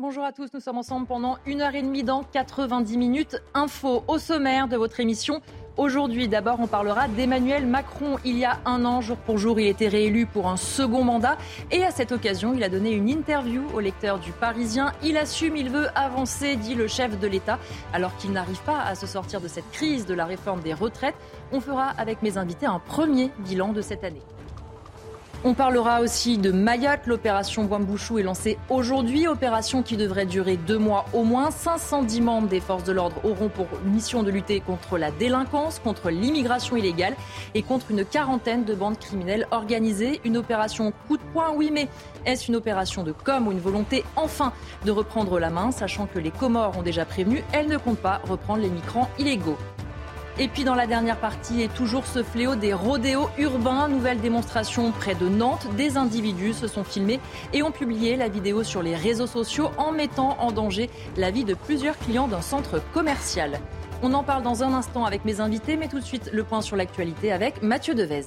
Bonjour à tous, nous sommes ensemble pendant une heure et demie dans 90 minutes. Info au sommaire de votre émission. Aujourd'hui, d'abord, on parlera d'Emmanuel Macron. Il y a un an, jour pour jour, il était réélu pour un second mandat. Et à cette occasion, il a donné une interview au lecteur du Parisien. Il assume, il veut avancer, dit le chef de l'État, alors qu'il n'arrive pas à se sortir de cette crise de la réforme des retraites. On fera avec mes invités un premier bilan de cette année. On parlera aussi de Mayotte. L'opération Wambouchou est lancée aujourd'hui. Opération qui devrait durer deux mois au moins. 510 membres des forces de l'ordre auront pour mission de lutter contre la délinquance, contre l'immigration illégale et contre une quarantaine de bandes criminelles organisées. Une opération coup de poing, oui, mais est-ce une opération de com ou une volonté enfin de reprendre la main, sachant que les Comores ont déjà prévenu, elles ne comptent pas reprendre les migrants illégaux. Et puis dans la dernière partie est toujours ce fléau des rodéos urbains. Nouvelle démonstration près de Nantes. Des individus se sont filmés et ont publié la vidéo sur les réseaux sociaux en mettant en danger la vie de plusieurs clients d'un centre commercial. On en parle dans un instant avec mes invités, mais tout de suite le point sur l'actualité avec Mathieu Devez.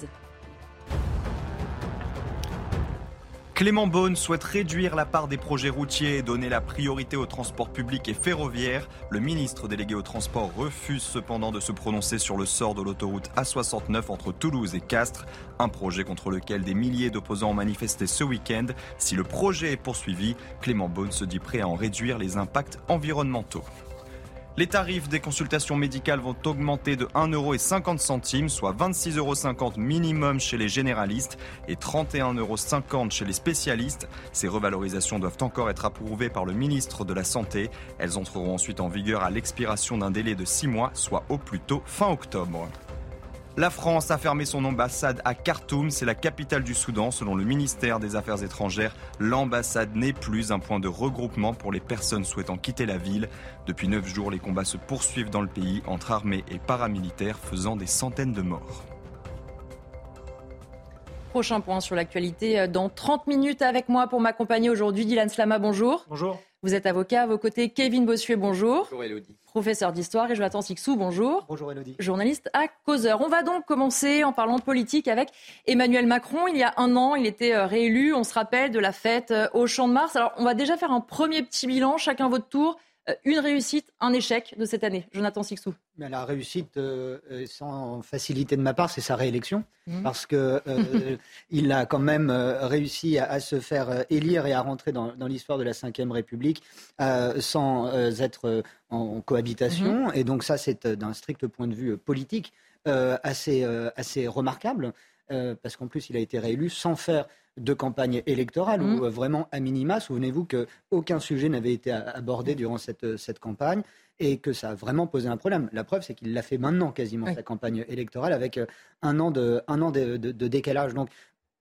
Clément Beaune souhaite réduire la part des projets routiers et donner la priorité aux transports publics et ferroviaires. Le ministre délégué au transport refuse cependant de se prononcer sur le sort de l'autoroute A69 entre Toulouse et Castres, un projet contre lequel des milliers d'opposants ont manifesté ce week-end. Si le projet est poursuivi, Clément Beaune se dit prêt à en réduire les impacts environnementaux. Les tarifs des consultations médicales vont augmenter de 1,50€, soit 26,50€ euros minimum chez les généralistes et 31,50€ euros chez les spécialistes. Ces revalorisations doivent encore être approuvées par le ministre de la Santé. Elles entreront ensuite en vigueur à l'expiration d'un délai de 6 mois, soit au plus tôt fin octobre. La France a fermé son ambassade à Khartoum, c'est la capitale du Soudan. Selon le ministère des Affaires étrangères, l'ambassade n'est plus un point de regroupement pour les personnes souhaitant quitter la ville. Depuis neuf jours, les combats se poursuivent dans le pays entre armées et paramilitaires, faisant des centaines de morts. Prochain point sur l'actualité euh, dans 30 minutes avec moi pour m'accompagner aujourd'hui. Dylan Slama, bonjour. Bonjour. Vous êtes avocat à vos côtés. Kevin Bossuet, bonjour. Bonjour Elodie. Professeur d'histoire et Jonathan Sixou, bonjour. Bonjour Elodie. Journaliste à Causeur. On va donc commencer en parlant politique avec Emmanuel Macron. Il y a un an, il était euh, réélu. On se rappelle de la fête euh, au Champ de Mars. Alors, on va déjà faire un premier petit bilan, chacun votre tour. Euh, une réussite, un échec de cette année. Jonathan Sixou. Mais la réussite, euh, sans facilité de ma part, c'est sa réélection, Mhm. parce que euh, il a quand même euh, réussi à, à se faire euh, élire et à rentrer dans, dans l'histoire de la Ve République euh, sans euh, être euh, en, en cohabitation. Et donc ça, c'est euh, d'un strict point de vue euh, politique euh, assez, euh, assez remarquable, euh, parce qu'en plus, il a été réélu sans faire de campagne électorale, Mhm. où euh, vraiment, à minima, souvenez-vous qu'aucun sujet n'avait été abordé durant cette, euh, cette campagne et que ça a vraiment posé un problème. La preuve, c'est qu'il l'a fait maintenant quasiment, Oui. sa campagne électorale, avec euh, un an de, un an de, de- de décalage. Donc,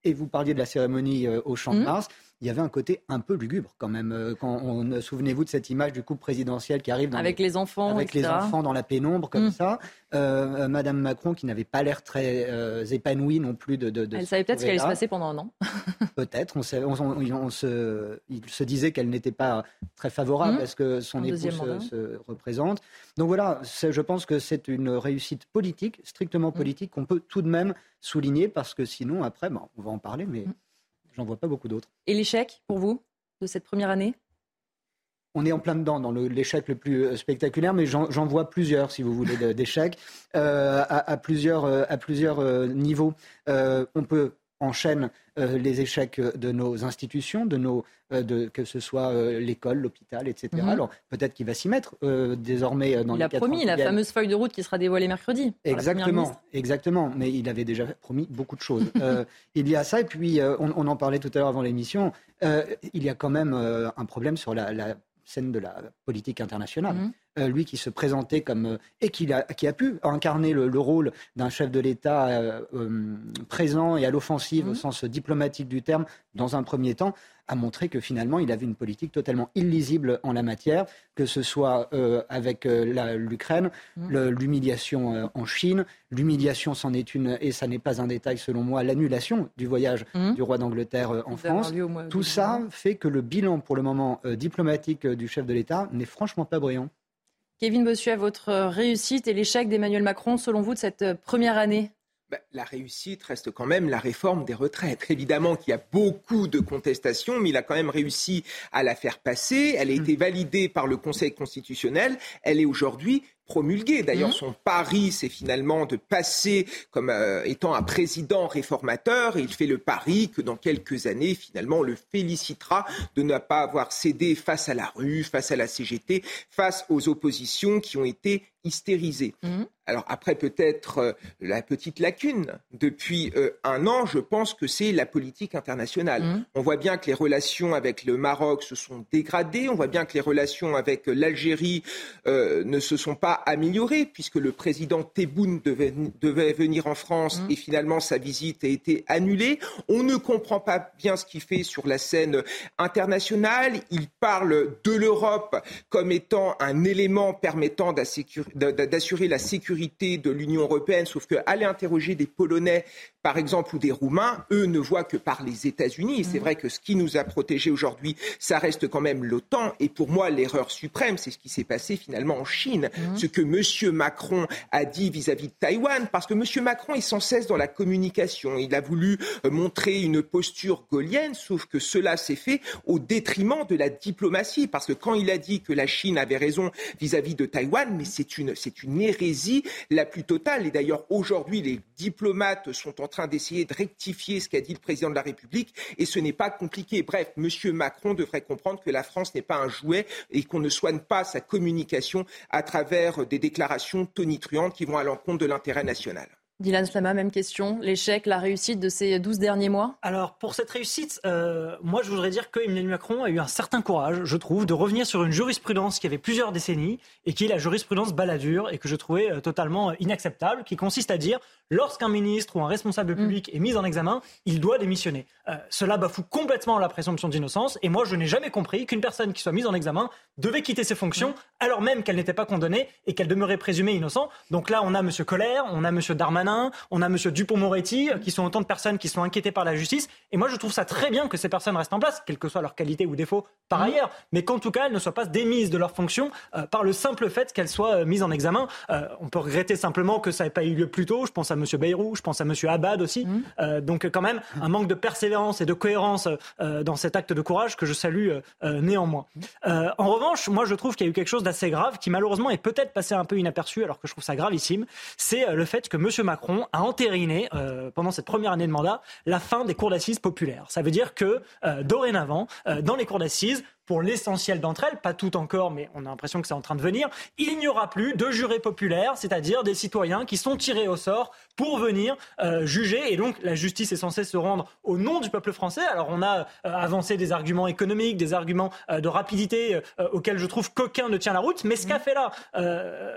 et vous parliez de la cérémonie au Champ de Mhm. Mars, il y avait un côté un peu lugubre quand même. euh, Quand on, euh, souvenez-vous de cette image du couple présidentiel qui arrive dans Avec les enfants, avec les enfants dans la pénombre comme Mm. ça. Euh, Madame Macron qui n'avait pas l'air très euh, épanouie non plus de. de, de Elle savait peut-être ce qui allait se passer pendant un an. Peut-être. On, sait- on- on- on se, il se disait qu'elle n'était pas très favorable Mm. à ce que son époux se, représente. Donc voilà, je pense que c'est une réussite politique, Mm. strictement politique, qu'on peut tout de même souligner parce que sinon, après, bon, on va en parler, mais Mm. J'en vois pas beaucoup d'autres. Et l'échec pour vous de cette première année? On est en plein dedans dans l'échec le plus euh, spectaculaire, mais j'en vois plusieurs, si vous voulez, d'échecs euh, à, à plusieurs, euh, à plusieurs niveaux. Euh, on peut enchaîner euh, les échecs de nos institutions, de nos, euh, de, que ce soit euh, l'école, l'hôpital, etc. Mhm. Alors peut-être qu'il va s'y mettre désormais dans Il les a promis la fameuse feuille de route qui sera dévoilée mercredi. Exactement, exactement. Mais il avait déjà promis beaucoup de choses. Il y a ça, et puis on, on en parlait tout à l'heure avant l'émission. il y a quand même un problème sur la, la scène de la politique internationale. Mhm. Euh, lui qui se présentait comme euh, et qui a, qui a pu incarner le, rôle d'un chef de l'État euh, présent et à l'offensive au mmh. sens diplomatique du terme dans un premier temps, a montré que finalement il avait une politique totalement illisible en la matière, que ce soit avec l'Ukraine, mmh. l'humiliation en Chine, l'humiliation c'en est une et ça n'est pas un détail selon moi, l'annulation du voyage mmh. du roi d'Angleterre en France. Tout ça fait que le bilan pour le moment diplomatique du chef de l'État n'est franchement pas brillant. Kevin Bossuet, votre réussite et l'échec d'Emmanuel Macron, selon vous, de cette euh, première année? La réussite reste quand même la réforme des retraites. Évidemment qu'il y a beaucoup de contestations, mais il a quand même réussi à la faire passer. Elle a été validée par le Conseil constitutionnel. Elle est aujourd'hui promulguée. D'ailleurs, mmh. son pari, c'est finalement de passer comme euh, étant un président réformateur. Et il fait le pari que dans quelques années, finalement, on le félicitera de ne pas avoir cédé face à la rue, face à la CGT, face aux oppositions qui ont été hystérisées. Mmh. Alors après, peut-être euh, la petite lacune. Depuis euh, un an, je pense que c'est la politique internationale. Mmh. On voit bien que les relations avec le Maroc se sont dégradées. On voit bien que les relations avec l'Algérie ne se sont pas amélioré puisque le président Tebboune devait, devait venir en France mmh. et finalement sa visite a été annulée. On ne comprend pas bien ce qu'il fait sur la scène internationale. Il parle de l'Europe comme étant un élément permettant d'assurer la sécurité de l'Union européenne, sauf qu'aller interroger des Polonais par exemple, ou des Roumains, eux ne voient que par les États-Unis. Et c'est mmh. vrai que ce qui nous a protégés aujourd'hui, ça reste quand même l'OTAN. Et pour moi, l'erreur suprême, c'est ce qui s'est passé finalement en Chine. Mmh. Ce que M. Macron a dit vis-à-vis de Taïwan, parce que M. Macron est sans cesse dans la communication. Il a voulu euh, montrer une posture gaulienne, sauf que cela s'est fait au détriment de la diplomatie. Parce que quand il a dit que la Chine avait raison vis-à-vis de Taïwan, mais c'est une, c'est une hérésie la plus totale. Et d'ailleurs, aujourd'hui, les diplomates sont en train d'essayer de rectifier ce qu'a dit le président de la République et ce n'est pas compliqué. Bref, M. Macron devrait comprendre que la France n'est pas un jouet et qu'on ne soigne pas sa communication à travers des déclarations tonitruantes qui vont à l'encontre de l'intérêt national. Dylan Slama, même question. L'échec, la réussite de ces 12 derniers mois? Alors, pour cette réussite, euh, moi, je voudrais dire que Emmanuel Macron a eu un certain courage, je trouve, de revenir sur une jurisprudence qui avait plusieurs décennies et qui est la jurisprudence baladure et que je trouvais euh, totalement inacceptable, qui consiste à dire lorsqu'un ministre ou un responsable mm. public est mis en examen, il doit démissionner. Euh, cela bafoue complètement la présomption d'innocence et moi, je n'ai jamais compris qu'une personne qui soit mise en examen devait quitter ses fonctions mm. alors même qu'elle n'était pas condamnée et qu'elle demeurait présumée innocente. Donc là, on a M. Colère, on a M. Darmanin, on a M. Dupont-Moretti, euh, qui sont autant de personnes qui sont inquiétées par la justice. Et moi, je trouve ça très bien que ces personnes restent en place, quelle que soit leur qualité ou défaut par mmh. ailleurs, mais qu'en tout cas, elles ne soient pas démises de leurs fonctions euh, par le simple fait qu'elles soient euh, mises en examen. on peut regretter simplement que ça n'ait pas eu lieu plus tôt. Je pense à M. Bayrou, je pense à M. Abad aussi. Mmh. donc, quand même, un manque de persévérance et de cohérence dans cet acte de courage que je salue néanmoins. en revanche, moi, je trouve qu'il y a eu quelque chose d'assez grave qui, malheureusement, est peut-être passé un peu inaperçu, alors que je trouve ça gravissime. C'est le fait que M. Macron a entériné, euh, pendant cette première année de mandat, la fin des cours d'assises populaires. Ça veut dire que, euh, dorénavant, euh, dans les cours d'assises, pour l'essentiel d'entre elles, pas toutes encore, mais on a l'impression que c'est en train de venir, il n'y aura plus de jurés populaires, c'est-à-dire des citoyens qui sont tirés au sort pour venir euh, juger. Et donc la justice est censée se rendre au nom du peuple français. Alors on a euh, avancé des arguments économiques, des arguments euh, de rapidité auxquels je trouve qu'aucun ne tient la route. Mais ce qu'a fait là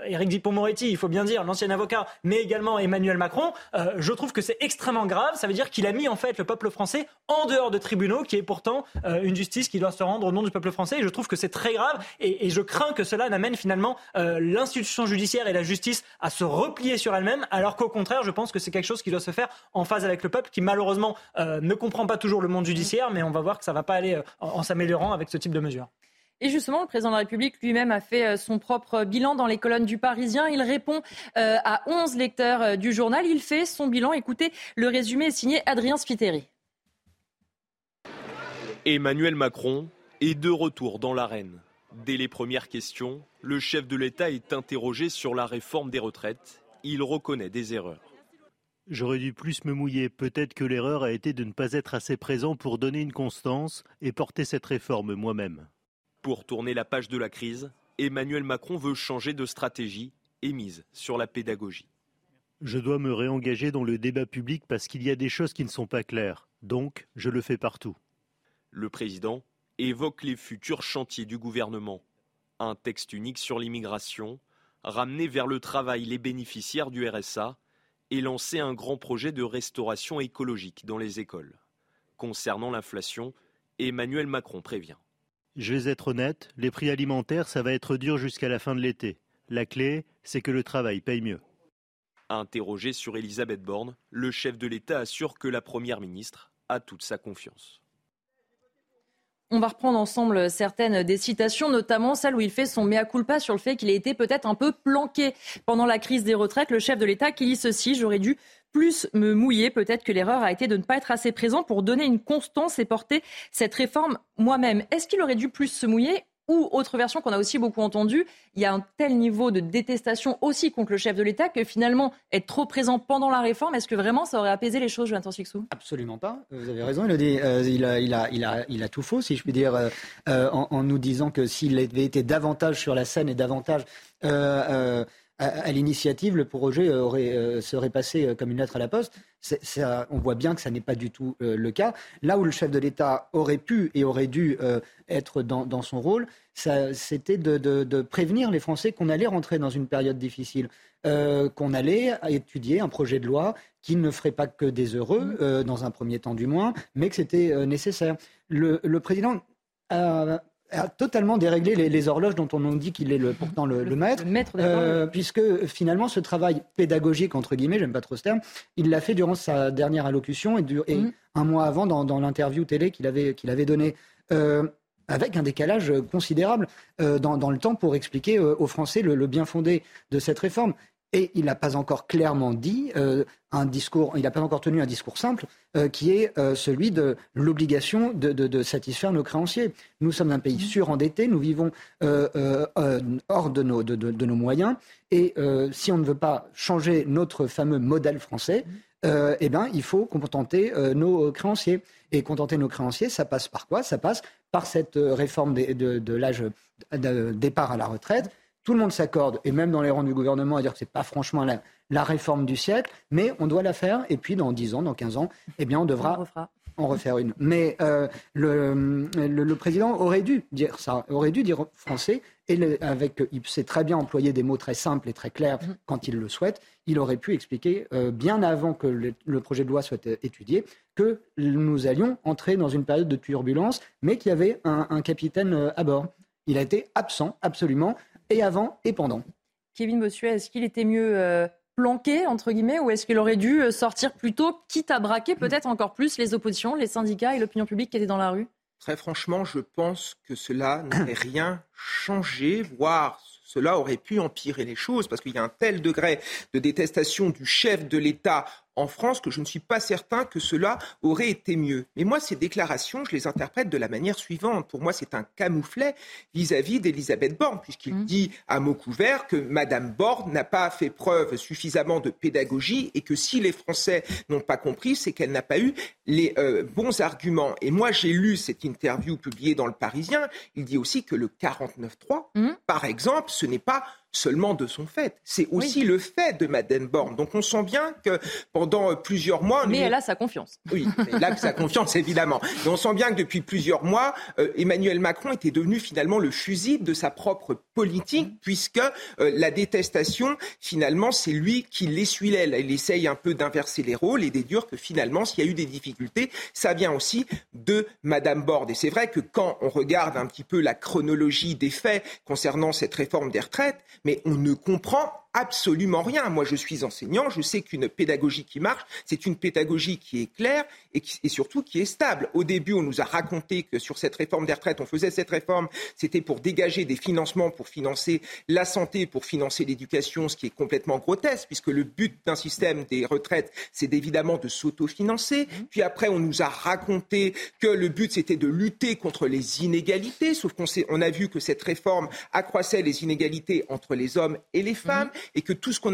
Éric Dupond-Moretti, il faut bien dire, l'ancien avocat, mais également Emmanuel Macron, je trouve que c'est extrêmement grave. Ça veut dire qu'il a mis en fait le peuple français en dehors de tribunaux, qui est pourtant une justice qui doit se rendre au nom du peuple français. Et je trouve que c'est très grave et, je crains que cela n'amène finalement euh, l'institution judiciaire et la justice à se replier sur elle-même, alors qu'au contraire, je pense que c'est quelque chose qui doit se faire en phase avec le peuple, qui malheureusement euh, ne comprend pas toujours le monde judiciaire, mais on va voir que ça ne va pas aller euh, en, s'améliorant avec ce type de mesures. Et justement, le président de la République lui-même a fait son propre bilan dans les colonnes du Parisien. Il répond à 11 lecteurs du journal. Il fait son bilan. Écoutez, le résumé est signé Adrien Spiteri. Emmanuel Macron et de retour dans l'arène. Dès les premières questions, le chef de l'État est interrogé sur la réforme des retraites. Il reconnaît des erreurs. J'aurais dû plus me mouiller. Peut-être que l'erreur a été de ne pas être assez présent pour donner une constance et porter cette réforme moi-même. Pour tourner la page de la crise, Emmanuel Macron veut changer de stratégie et mise sur la pédagogie. Je dois me réengager dans le débat public parce qu'il y a des choses qui ne sont pas claires. Donc, je le fais partout. Le président évoque les futurs chantiers du gouvernement. Un texte unique sur l'immigration, ramener vers le travail les bénéficiaires du RSA et lancer un grand projet de restauration écologique dans les écoles. Concernant l'inflation, Emmanuel Macron prévient. Je vais être honnête, les prix alimentaires, ça va être dur jusqu'à la fin de l'été. La clé, c'est que le travail paye mieux. Interrogé sur Elisabeth Borne, le chef de l'État assure que la Première ministre a toute sa confiance. On va reprendre ensemble certaines des citations, notamment celle où il fait son mea culpa sur le fait qu'il ait été peut-être un peu planqué pendant la crise des retraites. Le chef de l'État qui dit ceci, j'aurais dû plus me mouiller. Peut-être que l'erreur a été de ne pas être assez présent pour donner une constance et porter cette réforme moi-même. Est-ce qu'il aurait dû plus se mouiller ou autre version qu'on a aussi beaucoup entendue, il y a un tel niveau de détestation aussi contre le chef de l'État que finalement être trop présent pendant la réforme, est-ce que vraiment ça aurait apaisé les choses, Jonathan Sixou? Absolument pas. Vous avez raison. Dit, euh, il, a, tout faux, si je puis dire, euh, euh, en, nous disant que s'il avait été davantage sur la scène et davantage à, l'initiative, le projet aurait, euh, serait passé euh, comme une lettre à la poste. on voit bien que ça n'est pas du tout euh, le cas. Là où le chef de l'État aurait pu et aurait dû être dans, son rôle, c'était de, prévenir les Français qu'on allait rentrer dans une période difficile, qu'on allait étudier un projet de loi qui ne ferait pas que des heureux, mmh. dans un premier temps du moins, mais que c'était nécessaire. Le, le président a a totalement déréglé les, horloges dont on nous dit qu'il est le, pourtant le, maître, euh, puisque finalement ce travail pédagogique, entre guillemets, j'aime pas trop ce terme, il l'a fait durant sa dernière allocution et, mm. un mois avant dans, l'interview télé qu'il avait, qu'il avait donnée. Euh, avec un décalage considérable euh, dans, le temps pour expliquer aux Français le, bien fondé de cette réforme. Et il n'a pas encore clairement dit euh, un discours, il n'a pas encore tenu un discours simple euh, qui est euh, celui de l'obligation de, satisfaire nos créanciers. Nous sommes un pays surendetté, nous vivons hors de nos, de, nos, moyens, et si on ne veut pas changer notre fameux modèle français, eh bien, il faut contenter nos créanciers. Et contenter nos créanciers, ça passe par quoi? Ça passe par cette réforme de l'âge de départ à la retraite tout le monde s'accorde, et même dans les rangs du gouvernement, à dire que ce n'est pas franchement la, réforme du siècle, mais on doit la faire, et puis dans 10 ans, dans 15 ans, eh bien on devra en refaire une. Mais euh, le, président aurait dû dire ça, aurait dû dire français, et avec, il sait très bien employer des mots très simples et très clairs mm-hmm. quand il le souhaite, il aurait pu expliquer euh, bien avant que le, projet de loi soit euh, étudié que nous allions entrer dans une période de turbulence, mais qu'il y avait un, un capitaine à bord. Il a été absent, absolument et avant et pendant. Kevin Bossuet, est-ce qu'il était mieux euh, planqué, entre guillemets, ou est-ce qu'il aurait dû euh, sortir plus tôt, quitte à braquer peut-être encore plus les oppositions, les syndicats et l'opinion publique qui étaient dans la rue? Très franchement, je pense que cela n'aurait rien changé, voire cela aurait pu empirer les choses, parce qu'il y a un tel degré de détestation du chef de l'État en France que je ne suis pas certain que cela aurait été mieux. Mais moi, ces déclarations, je les interprète de la manière suivante. Pour moi, c'est un camouflet vis-à-vis d'Elisabeth Borne, puisqu'il mmh. dit à mot couvert que Madame Borne n'a pas fait preuve suffisamment de pédagogie et que si les Français n'ont pas compris, c'est qu'elle n'a pas eu les euh, bons arguments. Et moi, j'ai lu cette interview publiée dans Le Parisien. Il dit aussi que le 49.3, mmh. par exemple, ce n'est pas seulement de son fait. C'est aussi le fait de Madeleine Borne. Donc on sent bien que pendant plusieurs mois... Mais elle a sa confiance. Oui, elle a sa confiance, évidemment. Mais on sent bien que depuis plusieurs mois, euh, Emmanuel Macron était devenu finalement le fusible de sa propre politique, mm. puisque euh, la détestation, finalement, c'est lui qui l'essuie l'aile. Il essaye un peu d'inverser les rôles et d'édure que finalement, s'il y a eu des difficultés, ça vient aussi de Madame Borne. Et c'est vrai que quand on regarde un petit peu la chronologie des faits concernant cette réforme des retraites, mais on ne comprend absolument rien. Moi, je suis enseignant, je sais qu'une pédagogie qui marche, c'est une pédagogie qui est claire et, surtout qui est stable. Au début, on nous a raconté que sur cette réforme des retraites, on faisait cette réforme, c'était pour dégager des financements, pour financer la santé, pour financer l'éducation, ce qui est complètement grotesque, puisque le but d'un système des retraites, c'est évidemment de s'autofinancer. Mmh. Puis après, on nous a raconté que le but, c'était de lutter contre les inégalités, sauf qu'on on a vu que cette réforme accroissait les inégalités entre les hommes et les femmes. Mmh et que tout ce qu'on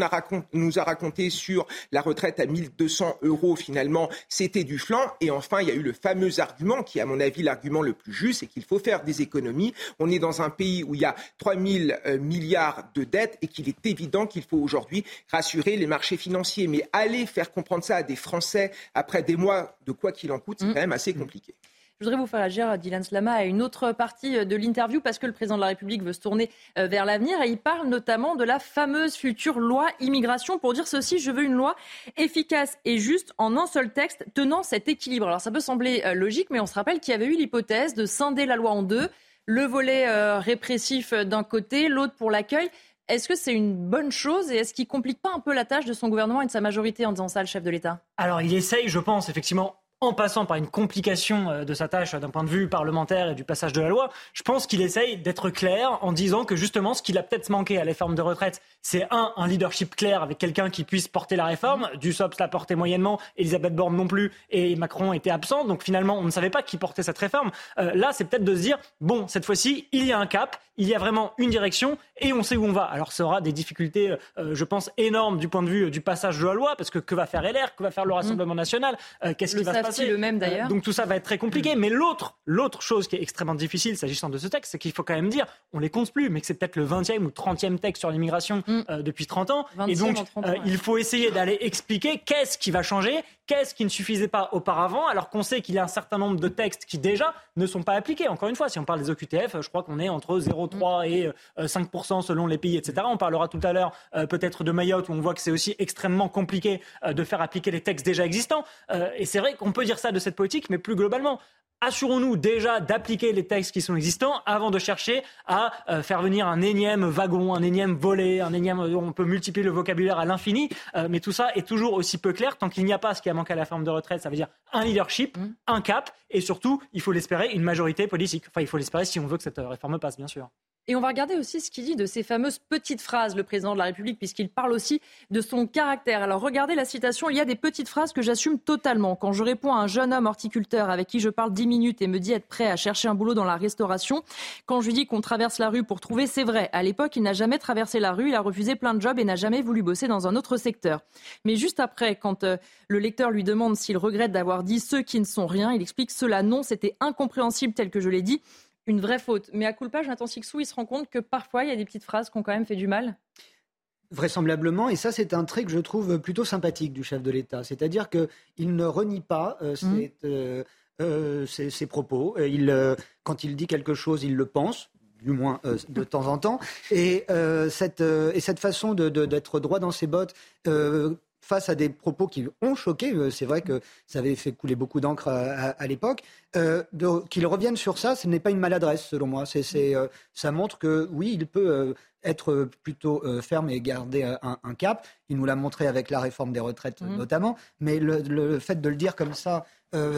nous a raconté sur la retraite à 1200 euros, finalement, c'était du flanc. Et enfin, il y a eu le fameux argument, qui est à mon avis l'argument le plus juste, c'est qu'il faut faire des économies. On est dans un pays où il y a 3000 euh, milliards de dettes et qu'il est évident qu'il faut aujourd'hui rassurer les marchés financiers. Mais aller faire comprendre ça à des Français après des mois de quoi qu'il en coûte, c'est mmh. quand même assez compliqué. Je voudrais vous faire agir, Dylan Slama, à une autre partie de l'interview parce que le président de la République veut se tourner euh, vers l'avenir et il parle notamment de la fameuse future loi immigration pour dire ceci, je veux une loi efficace et juste en un seul texte tenant cet équilibre. Alors ça peut sembler euh, logique, mais on se rappelle qu'il y avait eu l'hypothèse de scinder la loi en deux, le volet euh, répressif d'un côté, l'autre pour l'accueil. Est-ce que c'est une bonne chose et est-ce qu'il complique pas un peu la tâche de son gouvernement et de sa majorité en disant ça, le chef de l'État? Alors il essaye, je pense, effectivement, en passant par une complication euh, de sa tâche d'un point de vue parlementaire et du passage de la loi, je pense qu'il essaye d'être clair en disant que justement ce qu'il a peut-être manqué à la réforme de retraite, c'est un, un leadership clair avec quelqu'un qui puisse porter la réforme. Du SOPS l'a porté moyennement, Elisabeth Borne non plus, et Macron était absent. Donc finalement, on ne savait pas qui portait cette réforme. Euh, là, c'est peut-être de se dire, bon, cette fois-ci, il y a un cap, il y a vraiment une direction et on sait où on va. Alors ça aura des difficultés, euh, je pense, énormes du point de vue du passage de la loi, parce que que va faire LR, que va faire le Rassemblement national, qu'est-ce qui va se passer le même d'ailleurs. donc tout ça va être très compliqué. Mais l'autre, l'autre chose qui est extrêmement difficile s'agissant de ce texte, c'est qu'il faut quand même dire, on les compte plus, mais que c'est peut-être le 20e ou 30e texte sur l'immigration mm. euh, depuis 30 ans. Et donc, euh, il faut essayer d'aller expliquer qu'est-ce qui va changer, qu'est-ce qui ne suffisait pas auparavant, alors qu'on sait qu'il y a un certain nombre de textes qui déjà ne sont pas appliqués. Encore une fois, si on parle des OQTF, je crois qu'on est entre 0,3 et 5% euh, selon les pays, etc. On parlera tout à l'heure peut-être de Mayotte, où on voit que c'est aussi extrêmement compliqué de faire appliquer les textes déjà existants. et c'est vrai qu'on peut dire ça de cette politique, mais plus globalement, assurons-nous déjà d'appliquer les textes qui sont existants avant de chercher à euh, faire venir un énième wagon, un énième volet, un énième. On peut multiplier le vocabulaire à l'infini, euh, mais tout ça est toujours aussi peu clair tant qu'il n'y a pas ce qui a manqué à la forme de retraite. Ça veut dire un leadership, mmh. un cap, et surtout, il faut l'espérer, une majorité politique. Enfin, il faut l'espérer si on veut que cette réforme passe, bien sûr. Et on va regarder aussi ce qu'il dit de ces fameuses petites phrases, le président de la République, puisqu'il parle aussi de son caractère. Alors regardez la citation, il y a des petites phrases que j'assume totalement. Quand je réponds à un jeune homme horticulteur avec qui je parle dix minutes et me dit être prêt à chercher un boulot dans la restauration, quand je lui dis qu'on traverse la rue pour trouver, c'est vrai. À l'époque, il n'a jamais traversé la rue, il a refusé plein de jobs et n'a jamais voulu bosser dans un autre secteur. Mais juste après, quand euh, le lecteur lui demande s'il regrette d'avoir dit ceux qui ne sont rien, il explique cela non, c'était incompréhensible tel que je l'ai dit une vraie faute. Mais à culpa, Jonathan Sixou, il se rend compte que parfois, il y a des petites phrases qui ont quand même fait du mal Vraisemblablement, et ça c'est un trait que je trouve plutôt sympathique du chef de l'État, c'est-à-dire qu'il ne renie pas euh, mmh. euh, euh, ses, propos. Il, quand il dit quelque chose, il le pense, du moins de temps en temps. Et, cette, et cette façon d'être droit dans ses bottes face à des propos qui ont choqué, euh, c'est vrai que ça avait fait couler beaucoup d'encre à, l'époque, euh, qu'il revienne sur ça, ce n'est pas une maladresse selon moi. C'est, euh, ça montre que oui, il peut être plutôt ferme et garder un, cap. Il nous l'a montré avec la réforme des retraites mmh. notamment, mais le, fait de le dire comme ça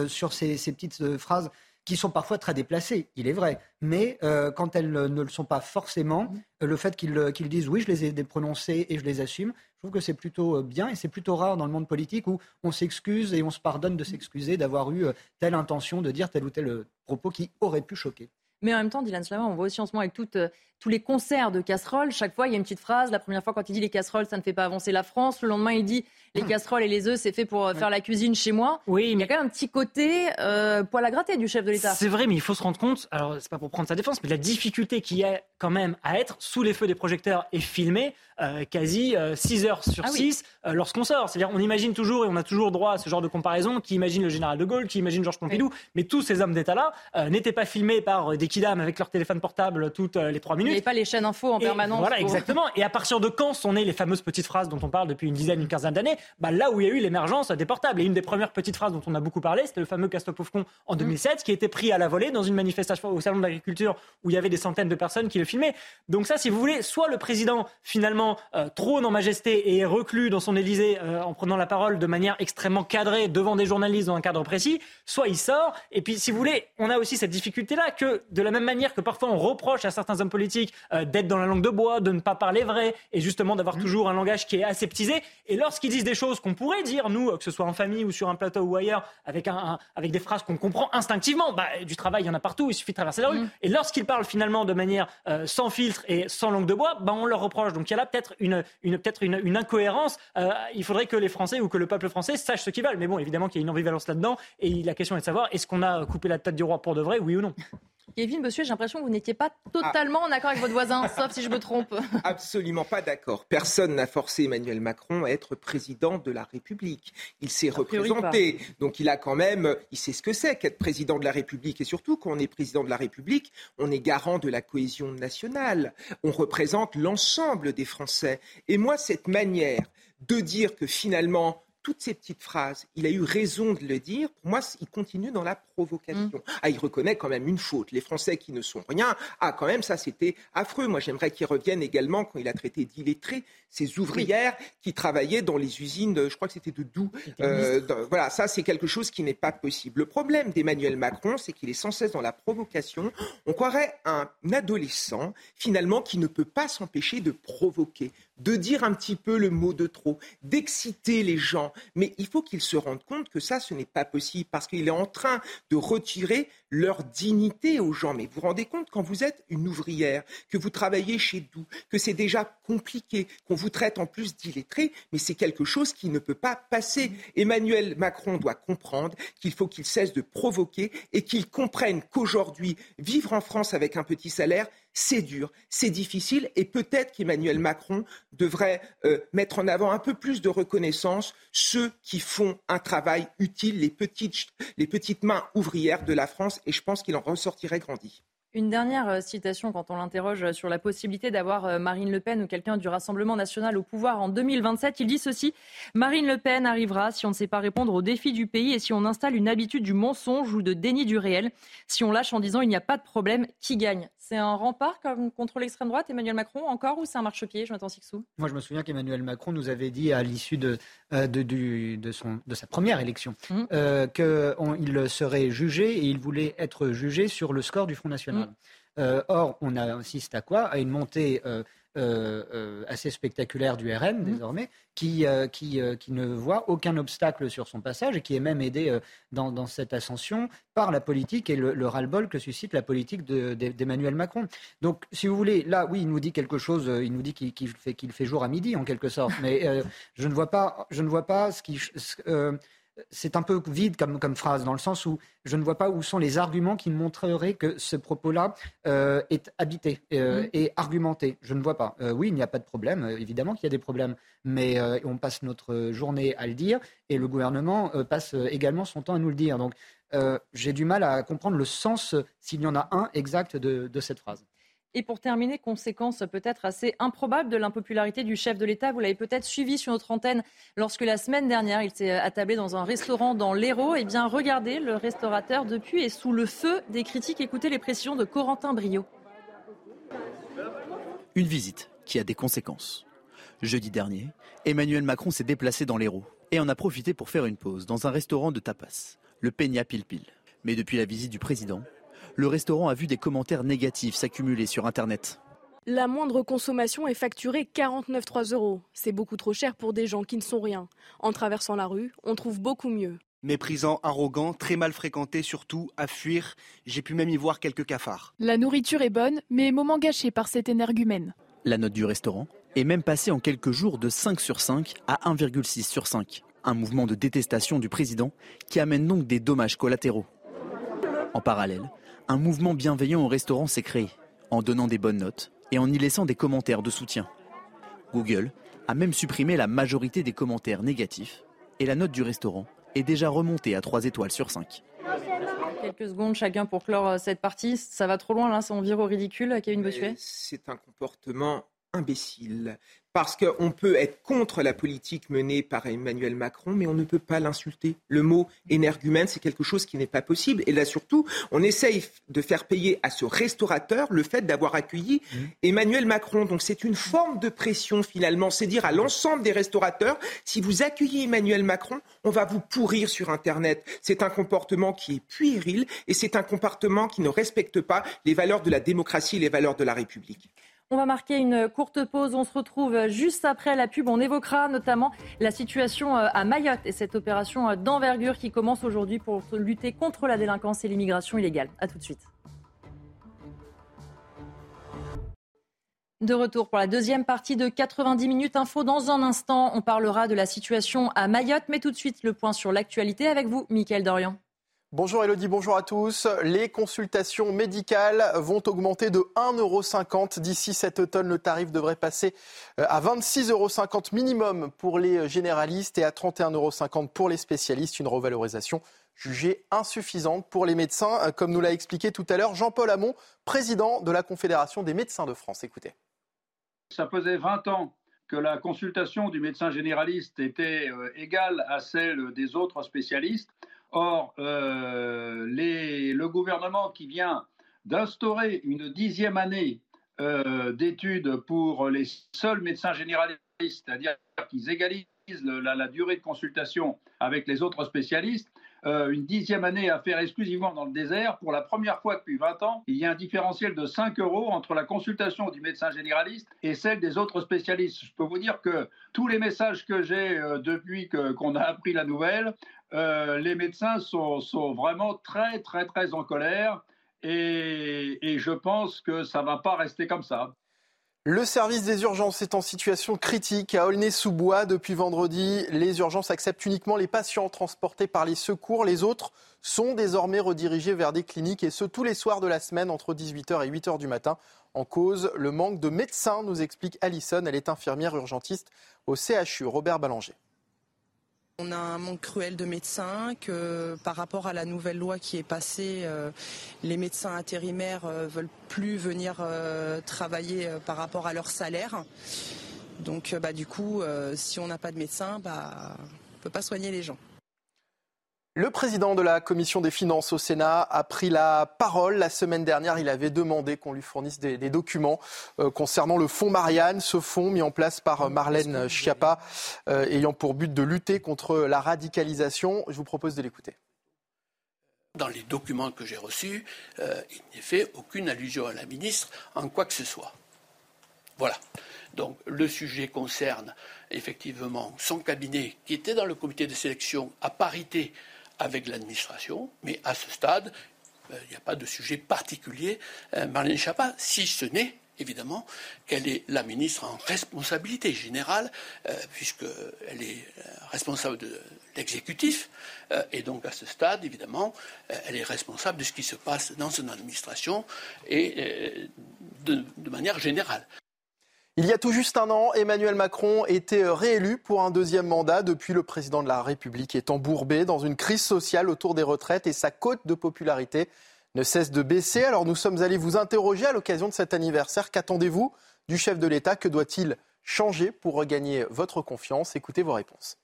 sur ces, ces petites phrases qui sont parfois très déplacées, il est vrai. Mais euh, quand elles ne le sont pas forcément, euh, le fait qu'ils disent oui, je les ai prononcées et je les assume, trouve que c'est plutôt euh, bien et c'est plutôt rare dans le monde politique où on s'excuse et on se pardonne de s'excuser d'avoir eu telle intention de dire tel ou tel propos qui aurait pu choquer. Mais en même temps, Dylan Slama, on voit aussi en ce moment avec toutes, tous les concerts de casseroles, chaque fois il y a une petite phrase. La première fois, quand il dit les casseroles, ça ne fait pas avancer la France. Le lendemain, il dit les casseroles et les œufs, c'est fait pour euh, faire la cuisine chez moi. Oui, mais il y a quand même un petit côté euh, poil à gratter du chef de l'État. C'est vrai, mais il faut se rendre compte, alors c'est pas pour prendre sa défense, mais la difficulté qu'il y a quand même à être sous les feux des projecteurs et filmé euh, quasi 6 heures sur 6 ah lorsqu'on sort. C'est-à-dire, on imagine toujours, et on a toujours droit à ce genre de comparaison, qui imagine le général de Gaulle, qui imagine Georges Pompidou, mais tous ces hommes d'État-là n'étaient pas filmés par des kidams avec leur téléphone portable toutes les 3 minutes. Il n'y avait pas les chaînes info en permanence. Voilà, exactement. Et à partir de quand sont nées les fameuses petites phrases dont on parle depuis une dizaine, une quinzaine d'années bah, Là où il y a eu l'émergence des portables. Et une des premières petites phrases dont on a beaucoup parlé, c'était le fameux Castopovcon en 2007, qui a été pris à la volée dans une manifestation au Salon de l'Agriculture où il y avait des centaines de personnes qui le filmaient. Donc ça, si vous voulez, soit le président, finalement, euh, trône en majesté et est reclus dans son Élysée euh, en prenant la parole de manière extrêmement cadrée devant des journalistes dans un cadre précis, soit il sort. Et puis, si vous voulez, on a aussi cette difficulté-là que, de la même manière que parfois on reproche à certains hommes politiques euh, d'être dans la langue de bois, de ne pas parler vrai, et justement d'avoir mmh. toujours un langage qui est aseptisé, et lorsqu'ils disent des choses qu'on pourrait dire, nous, que ce soit en famille ou sur un plateau ou ailleurs, avec, un, avec des phrases qu'on comprend instinctivement. Bah, du travail, il y en a partout, il suffit de traverser la rue. Mm. Et lorsqu'ils parlent finalement de manière euh, sans filtre et sans langue de bois, bah, on leur reproche. Donc il y a là peut-être une, une, peut une, une incohérence. Euh, il faudrait que les Français ou que le peuple français sache ce qu'ils veulent. Mais bon, évidemment qu'il y a une ambivalence là-dedans. Et la question est de savoir, est-ce qu'on a coupé la tête du roi pour de vrai, oui ou non? Kevin Bossuet, j'ai l'impression que vous n'étiez pas totalement en accord avec votre voisin, sauf si je me trompe. Absolument pas d'accord. Personne n'a forcé Emmanuel Macron à être président de la République. Il s'est représenté. Donc il a quand même, il sait ce que c'est qu'être président de la République. Et surtout, quand on est président de la République, on est garant de la cohésion nationale. On représente l'ensemble des Français. Et moi, cette manière de dire que finalement, toutes ces petites phrases, il a eu raison de le dire. Pour moi, il continue dans la provocation. Mm. Ah, il reconnaît quand même une faute. Les Français qui ne sont rien, ah, quand même, ça, c'était affreux. Moi, j'aimerais qu'il revienne également quand il a traité d'illettrés ces ouvrières qui travaillaient dans les usines, je crois que c'était de Doux. Euh, voilà, ça, c'est quelque chose qui n'est pas possible. Le problème d'Emmanuel Macron, c'est qu'il est sans cesse dans la provocation. On croirait un adolescent, finalement, qui ne peut pas s'empêcher de provoquer de dire un petit peu le mot de trop, d'exciter les gens. Mais il faut qu'ils se rendent compte que ça, ce n'est pas possible parce qu'il est en train de retirer leur dignité aux gens. Mais vous vous rendez compte quand vous êtes une ouvrière, que vous travaillez chez Doux, que c'est déjà compliqué, qu'on vous traite en plus d'illettré, mais c'est quelque chose qui ne peut pas passer. Emmanuel Macron doit comprendre qu'il faut qu'il cesse de provoquer et qu'il comprenne qu'aujourd'hui, vivre en France avec un petit salaire, c'est dur, c'est difficile et peut-être qu'Emmanuel Macron devrait euh, mettre en avant un peu plus de reconnaissance ceux qui font un travail utile, les petites, les petites mains ouvrières de la France et je pense qu'il en ressortirait grandi. Une dernière euh, citation quand on l'interroge sur la possibilité d'avoir euh, Marine Le Pen ou quelqu'un du Rassemblement national au pouvoir en 2027. Il dit ceci Marine Le Pen arrivera si on ne sait pas répondre aux défis du pays et si on installe une habitude du mensonge ou de déni du réel. Si on lâche en disant il n'y a pas de problème, qui gagne? C'est un rempart comme contre l'extrême droite, Emmanuel Macron, encore, ou c'est un marchepied, Jonathan Sixou Moi, je me souviens qu'Emmanuel Macron nous avait dit à l'issue de, euh, de, de, son, de sa première élection mmh. euh, qu'il serait jugé et il voulait être jugé sur le score du Front National. Mmh. Euh, or, on assiste à quoi? À une montée euh, euh, assez spectaculaire du RN mmh. désormais, qui, qui, qui, ne voit aucun obstacle sur son passage et qui est même aidé dans, dans, cette ascension par la politique et le, le ras-le-bol que suscite la politique d'Emmanuel Macron. Donc, si vous voulez, là, oui, il nous dit quelque chose, il nous dit qu'il fait, qu'il fait jour à midi en quelque sorte, mais je, ne vois pas, je ne vois pas ce qui c'est un peu vide comme, comme, phrase, dans le sens où je ne vois pas où sont les arguments qui montreraient que ce propos-là euh, est habité euh, mm. et argumenté. Je ne vois pas. Euh, oui, il n'y a pas de problème, évidemment qu'il y a des problèmes, mais on passe notre journée à le dire et le gouvernement passe également son temps à nous le dire. Donc j'ai du mal à comprendre le sens, s'il y en a un exact, de cette phrase. Et pour terminer, conséquence peut-être assez improbable de l'impopularité du chef de l'État. Vous l'avez peut-être suivi sur notre antenne lorsque la semaine dernière, il s'est attablé dans un restaurant dans l'Hérault. Eh bien, regardez, le restaurateur depuis est sous le feu des critiques. Écoutez les pressions de Corentin Brio. Une visite qui a des conséquences. Jeudi dernier, Emmanuel Macron s'est déplacé dans l'Hérault et en a profité pour faire une pause dans un restaurant de tapas, le Peña Pilpil. Mais depuis la visite du président, le restaurant a vu des commentaires négatifs s'accumuler sur Internet. La moindre consommation est facturée 49,3 euros. C'est beaucoup trop cher pour des gens qui ne sont rien. En traversant la rue, on trouve beaucoup mieux. Méprisant, arrogant, très mal fréquenté, surtout à fuir. J'ai pu même y voir quelques cafards. La nourriture est bonne, mais moment gâché par cet énergumène. La note du restaurant est même passée en quelques jours de 5 sur 5 à 1,6 sur 5. Un mouvement de détestation du président qui amène donc des dommages collatéraux. En parallèle, un mouvement bienveillant au restaurant s'est créé, en donnant des bonnes notes et en y laissant des commentaires de soutien. Google a même supprimé la majorité des commentaires négatifs et la note du restaurant est déjà remontée à 3 étoiles sur 5. Quelques secondes chacun pour clore euh, cette partie. Ça va trop loin là, ça en vire au ridicule, Kevin Bossuet? C'est un comportement imbécile parce qu'on peut être contre la politique menée par Emmanuel Macron, mais on ne peut pas l'insulter. Le mot énergumène, c'est quelque chose qui n'est pas possible. Et là, surtout, on essaye de faire payer à ce restaurateur le fait d'avoir accueilli mmh. Emmanuel Macron. Donc c'est une forme de pression, finalement. C'est dire à l'ensemble des restaurateurs, si vous accueillez Emmanuel Macron, on va vous pourrir sur Internet. C'est un comportement qui est puéril et c'est un comportement qui ne respecte pas les valeurs de la démocratie et les valeurs de la République. On va marquer une courte pause. On se retrouve juste après la pub. On évoquera notamment la situation euh, à Mayotte et cette opération euh, d'envergure qui commence aujourd'hui pour lutter contre la délinquance et l'immigration illégale. A tout de suite. De retour pour la deuxième partie de 90 minutes info. Dans un instant, on parlera de la situation à Mayotte, mais tout de suite le point sur l'actualité avec vous, Mickaël Dorian. Bonjour Elodie, bonjour à tous. Les consultations médicales vont augmenter de 1,50€ d'ici cet automne. Le tarif devrait passer euh, à 26,50€ minimum pour les généralistes et à 31,50€ pour les spécialistes. Une revalorisation jugée insuffisante pour les médecins, euh, comme nous l'a expliqué tout à l'heure Jean-Paul Hamon, président de la Confédération des médecins de France. Écoutez. Ça faisait 20 ans que la consultation du médecin généraliste était euh, égale à celle des autres spécialistes. Or, euh, le gouvernement qui vient d'instaurer une dixième année euh, d'études pour les seuls médecins généralistes, c'est-à-dire qu'ils égalisent la, durée de consultation avec les autres spécialistes, euh, une dixième année à faire exclusivement dans le désert. Pour la première fois depuis 20 ans, il y a un différentiel de 5 euros entre la consultation du médecin généraliste et celle des autres spécialistes. Je peux vous dire que tous les messages que j'ai depuis qu'on a appris la nouvelle, euh, les médecins sont, vraiment très, très, très en colère. Et, et je pense que ça ne va pas rester comme ça. Le service des urgences est en situation critique à Aulnay-sous-Bois. Depuis vendredi, les urgences acceptent uniquement les patients transportés par les secours. Les autres sont désormais redirigés vers des cliniques et ce tous les soirs de la semaine entre 18h et 8h du matin. En cause, le manque de médecins, nous explique Alison. Elle est infirmière urgentiste au CHU. Robert Ballanger. On a un manque cruel de médecins, que par rapport à la nouvelle loi qui est passée, euh, les médecins intérimaires ne euh, veulent plus venir euh, travailler par rapport à leur salaire. Donc bah, du coup, si on n'a pas de médecins, bah, on ne peut pas soigner les gens. Le président de la commission des finances au Sénat a pris la parole la semaine dernière. Il avait demandé qu'on lui fournisse des, documents euh, concernant le fonds Marianne, ce fonds mis en place par Marlène Schiappa, euh, ayant pour but de lutter contre la radicalisation. Je vous propose de l'écouter. Dans les documents que j'ai reçus, euh, il n'est fait aucune allusion à la ministre en quoi que ce soit. Voilà. Donc le sujet concerne effectivement son cabinet qui était dans le comité de sélection à parité avec l'administration, mais à ce stade, euh, il n'y a pas de sujet particulier. Euh, Marlène Schiappa, si ce n'est évidemment qu'elle est la ministre en responsabilité générale, euh, puisqu'elle est responsable de l'exécutif, et donc à ce stade, évidemment, elle est responsable de ce qui se passe dans son administration et de manière générale. Il y a tout juste un an, Emmanuel Macron était réélu pour un deuxième mandat. Depuis, le président de la République est embourbé dans une crise sociale autour des retraites et sa cote de popularité ne cesse de baisser. Alors nous sommes allés vous interroger à l'occasion de cet anniversaire. Qu'attendez-vous du chef de l'État? Que doit-il changer pour regagner votre confiance? Écoutez vos réponses.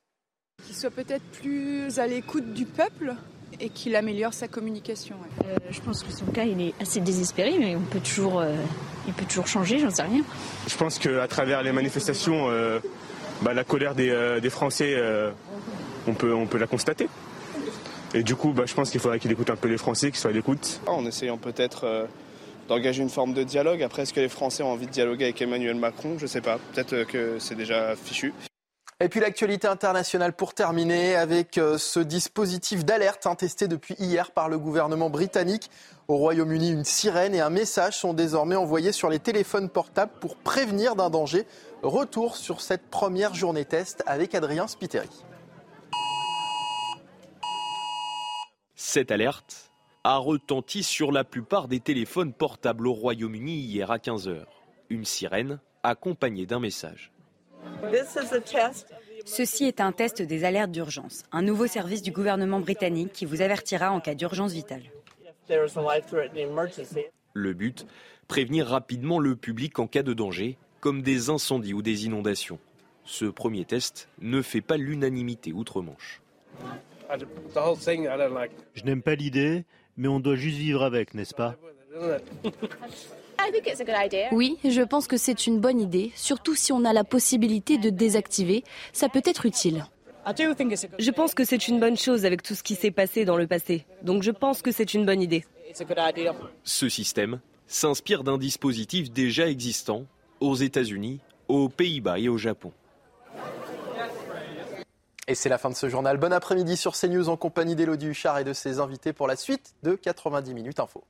Qu'il soit peut-être plus à l'écoute du peuple et qu'il améliore sa communication. Euh, je pense que son cas, il est assez désespéré, mais on peut toujours, euh, il peut toujours changer, j'en sais rien. Je pense qu'à travers les manifestations, euh, bah, la colère des, Français, on, peut, on peut la constater. Et du coup, bah, je pense qu'il faudrait qu'il écoute un peu les Français, qu'il soit à l'écoute. En essayant peut-être d'engager une forme de dialogue. Après, est-ce que les Français ont envie de dialoguer avec Emmanuel Macron? Je ne sais pas. Peut-être que c'est déjà fichu. Et puis l'actualité internationale pour terminer avec euh, ce dispositif d'alerte hein, testé depuis hier par le gouvernement britannique. Au Royaume-Uni, une sirène et un message sont désormais envoyés sur les téléphones portables pour prévenir d'un danger. Retour sur cette première journée test avec Adrien Spiteri. Cette alerte a retenti sur la plupart des téléphones portables au Royaume-Uni hier à 15h. Une sirène accompagnée d'un message. Ceci est un test des alertes d'urgence, un nouveau service du gouvernement britannique qui vous avertira en cas d'urgence vitale. Le but, prévenir rapidement le public en cas de danger, comme des incendies ou des inondations. Ce premier test ne fait pas l'unanimité outre-Manche. Je n'aime pas l'idée, mais on doit juste vivre avec, n'est-ce pas? oui, je pense que c'est une bonne idée, surtout si on a la possibilité de désactiver. Ça peut être utile. Je pense que c'est une bonne chose avec tout ce qui s'est passé dans le passé. Donc je pense que c'est une bonne idée. Ce système s'inspire d'un dispositif déjà existant aux États-Unis, aux Pays-Bas et au Japon. Et c'est la fin de ce journal. Bon après-midi sur CNews en compagnie d'Élodie Huchard et de ses invités pour la suite de 90 minutes info.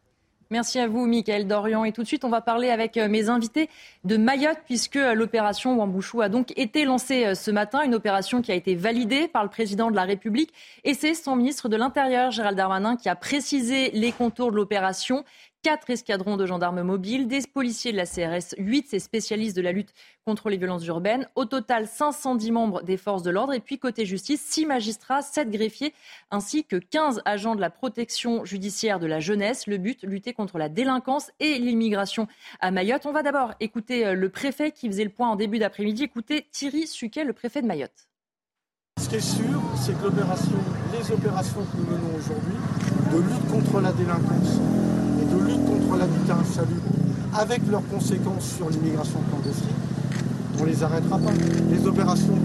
Merci à vous, Michael Dorian. Et tout de suite, on va parler avec euh, mes invités de Mayotte, puisque euh, l'opération Wambouchou a donc été lancée euh, ce matin, une opération qui a été validée par le président de la République. Et c'est son ministre de l'Intérieur, Gérald Darmanin, qui a précisé les contours de l'opération. Quatre escadrons de gendarmes mobiles, des policiers de la CRS 8, ces spécialistes de la lutte contre les violences urbaines. Au total, 510 membres des forces de l'ordre. Et puis, côté justice, 6 magistrats, 7 greffiers, ainsi que 15 agents de la protection judiciaire de la jeunesse. Le but, lutter contre la délinquance et l'immigration à Mayotte. On va d'abord écouter euh, le préfet qui faisait le point en début d'après-midi. Écoutez Thierry Suquet, le préfet de Mayotte. Ce qui est sûr, c'est que les opérations que nous menons aujourd'hui, de lutte contre la délinquance, contre l'habitat insalubre, avec leurs conséquences sur l'immigration clandestine, on ne les arrêtera pas. Les opérations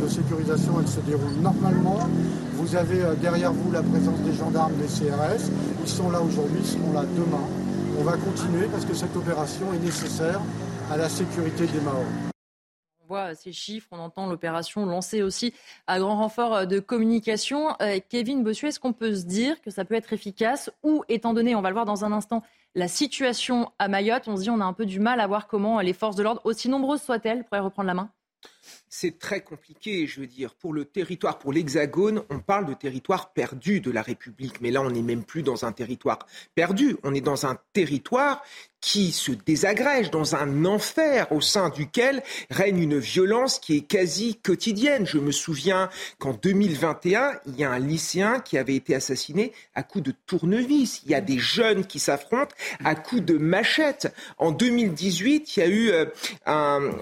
de sécurisation, elles se déroulent normalement. Vous avez euh, derrière vous la présence des gendarmes des CRS. Ils sont là aujourd'hui, ils seront là demain. On va continuer parce que cette opération est nécessaire à la sécurité des Maoris voit ces chiffres, on entend l'opération lancée aussi à grand renfort euh, de communication. Euh, Kevin Bossuet, est-ce qu'on peut se dire que ça peut être efficace ou, étant donné, on va le voir dans un instant, la situation à Mayotte, on se dit on a un peu du mal à voir comment les forces de l'ordre, aussi nombreuses soient-elles, pourraient reprendre la main c'est très compliqué, je veux dire. Pour le territoire, pour l'Hexagone, on parle de territoire perdu de la République. Mais là, on n'est même plus dans un territoire perdu. On est dans un territoire qui se désagrège dans un enfer au sein duquel règne une violence qui est quasi quotidienne. Je me souviens qu'en 2021, il y a un lycéen qui avait été assassiné à coups de tournevis. Il y a des jeunes qui s'affrontent à coups de machette. En 2018, il y a eu, euh, euh,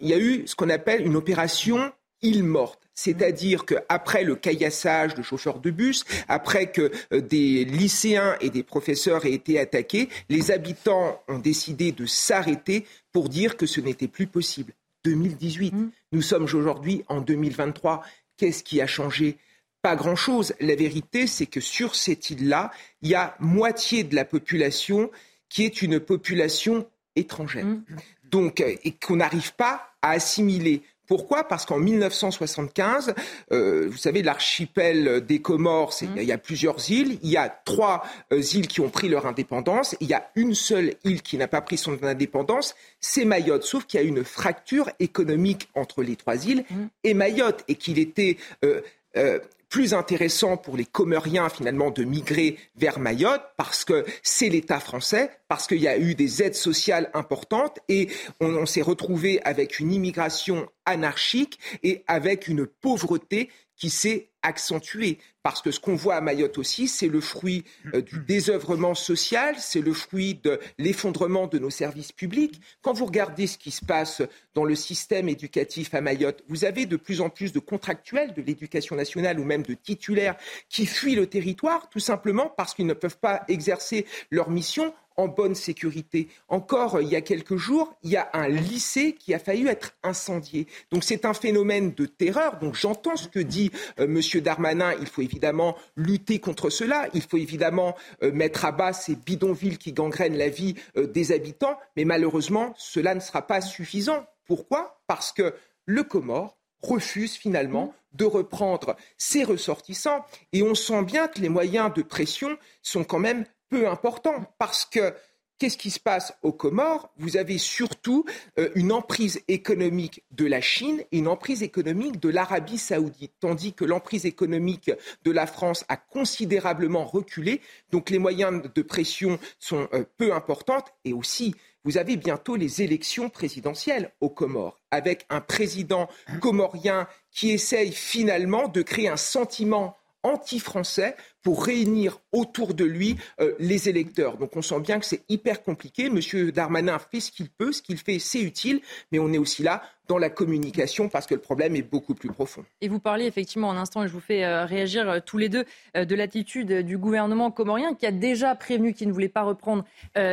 il y a eu ce qu'on appelle une opération île morte. C'est-à-dire qu'après le caillassage de chauffeurs de bus, après que euh, des lycéens et des professeurs aient été attaqués, les habitants ont décidé de s'arrêter pour dire que ce n'était plus possible. 2018. Mmh. Nous sommes aujourd'hui en 2023. Qu'est-ce qui a changé? Pas grand-chose. La vérité, c'est que sur cette île-là, il y a moitié de la population qui est une population étrangère. Mmh. Donc, euh, et qu'on n'arrive pas à assimiler. Pourquoi? Parce qu'en 1975, euh, vous savez, l'archipel des Comores, mmh. il y a plusieurs îles. Il y a trois euh, îles qui ont pris leur indépendance. Il y a une seule île qui n'a pas pris son indépendance, c'est Mayotte. Sauf qu'il y a une fracture économique entre les trois îles mmh. et Mayotte, et qu'il était euh, plus intéressant pour les Comoriens finalement de migrer vers Mayotte parce que c'est l'État français, parce qu'il y a eu des aides sociales importantes et on, on s'est retrouvé avec une immigration anarchique et avec une pauvreté qui s'est accentuée. Parce que ce qu'on voit à Mayotte aussi, c'est le fruit euh, du désœuvrement social, c'est le fruit de l'effondrement de nos services publics. Quand vous regardez ce qui se passe dans le système éducatif à Mayotte, vous avez de plus en plus de contractuels de l'éducation nationale ou même de titulaires qui fuient le territoire, tout simplement parce qu'ils ne peuvent pas exercer leur mission en bonne sécurité. Encore il y a quelques jours, il y a un lycée qui a failli être incendié. Donc c'est un phénomène de terreur. Donc j'entends ce que dit euh, M. Darmanin. Il faut évidemment lutter contre cela. Il faut évidemment euh, mettre à bas ces bidonvilles qui gangrènent la vie euh, des habitants. Mais malheureusement, cela ne sera pas suffisant. Pourquoi? Parce que le Comore refuse finalement de reprendre ses ressortissants. Et on sent bien que les moyens de pression sont quand même peu important parce que Qu'est-ce qui se passe aux Comores? Vous avez surtout euh, une emprise économique de la Chine une emprise économique de l'Arabie saoudite, tandis que l'emprise économique de la France a considérablement reculé. Donc les moyens de pression sont euh, peu importants et aussi vous avez bientôt les élections présidentielles aux Comores, avec un président comorien qui essaye finalement de créer un sentiment anti-français pour réunir autour de lui euh, les électeurs. Donc on sent bien que c'est hyper compliqué. Monsieur Darmanin fait ce qu'il peut, ce qu'il fait c'est utile, mais on est aussi là dans la communication parce que le problème est beaucoup plus profond. Et vous parliez effectivement un instant, et je vous fais euh, réagir euh, tous les deux, de l'attitude du gouvernement comorien qui a déjà prévenu qu'il ne voulait pas reprendre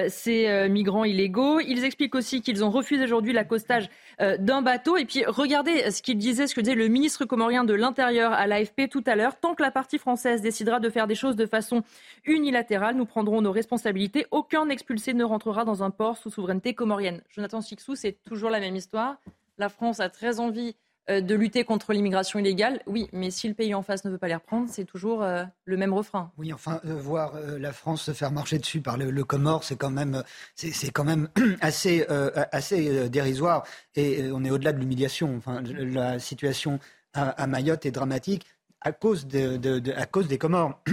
ces migrants illégaux. Ils expliquent aussi qu'ils ont refusé aujourd'hui l'accostage d'un bateau. Et puis regardez ce qu'il disait, ce que disait le ministre comorien de l'Intérieur à l'AFP tout à l'heure. Tant que la partie française décidera de faire des choses de façon unilatérale. Nous prendrons nos responsabilités. Aucun expulsé ne rentrera dans un port sous souveraineté comorienne. Jonathan Sixou, c'est toujours la même histoire. La France a très envie euh, de lutter contre l'immigration illégale. Oui, mais si le pays en face ne veut pas les reprendre, c'est toujours euh, le même refrain. Oui, enfin, voir la France se faire marcher dessus par le, Comore, c'est quand même, c'est, quand même assez, assez dérisoire. Et on est au-delà de l'humiliation. Enfin, la situation à, Mayotte est dramatique à cause, de, à cause des Comores.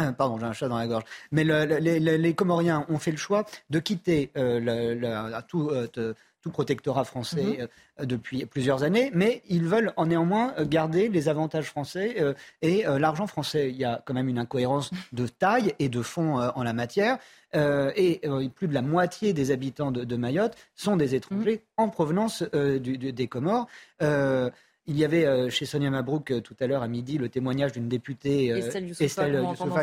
Ah, pardon, j'ai un chat dans la gorge. Mais les, Comoriens ont fait le choix de quitter euh, tout, euh, tout, protectorat français mhm. euh, depuis plusieurs années, mais ils veulent en néanmoins garder les avantages français et l'argent français. Il y a quand même une incohérence de taille et de fond en la matière. et plus de la moitié des habitants de, Mayotte sont des étrangers mhm. en provenance des Comores. Il y avait euh, chez Sonia Mabrouk euh, tout à l'heure à midi le témoignage d'une députée, euh, Estelle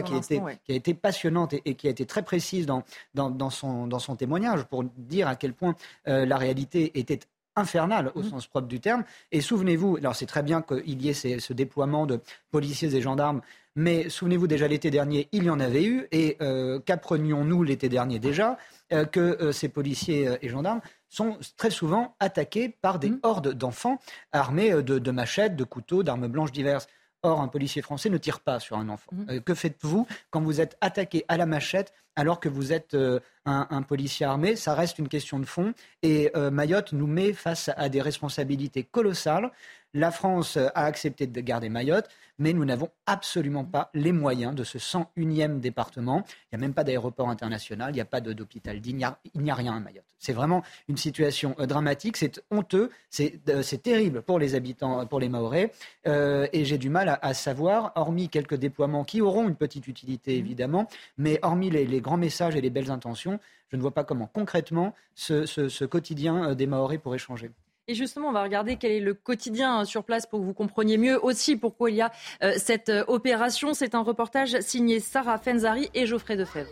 qui, qui, a été passionnante et, qui a été très précise dans, dans, son, dans son témoignage pour dire à quel point la réalité était infernale au mmh. sens propre du terme. Et souvenez-vous, alors c'est très bien qu'il y ait ce déploiement de policiers et gendarmes, mais souvenez-vous déjà l'été dernier, il y en avait eu. Et qu'apprenions-nous l'été dernier déjà Que ces policiers et gendarmes sont très souvent attaqués par des mmh. hordes d'enfants armés euh, de, machettes, de couteaux, d'armes blanches diverses. Or, un policier français ne tire pas sur un enfant. Mmh. Euh, que faites-vous quand vous êtes attaqué à la machette alors que vous êtes euh, un, policier armé? Ça reste une question de fond. Et Mayotte nous met face à des responsabilités colossales. La France a accepté de garder Mayotte, mais nous n'avons absolument pas les moyens de ce 101e département. Il n'y a même pas d'aéroport international, il n'y a pas d'hôpital digne, il n'y a, rien à Mayotte. C'est vraiment une situation euh, dramatique, c'est honteux, euh, c'est terrible pour les habitants, pour les Mahorais, euh, et j'ai du mal à, savoir, hormis quelques déploiements qui auront une petite utilité mmh. évidemment, mais hormis les, grands messages et les belles intentions, je ne vois pas comment concrètement ce quotidien des Mahorais pourrait changer. Et justement, on va regarder quel est le quotidien euh, sur place pour que vous compreniez mieux aussi pourquoi il y a euh, cette euh, opération. C'est un reportage signé Sarah Fenzari et Geoffrey Defebvre.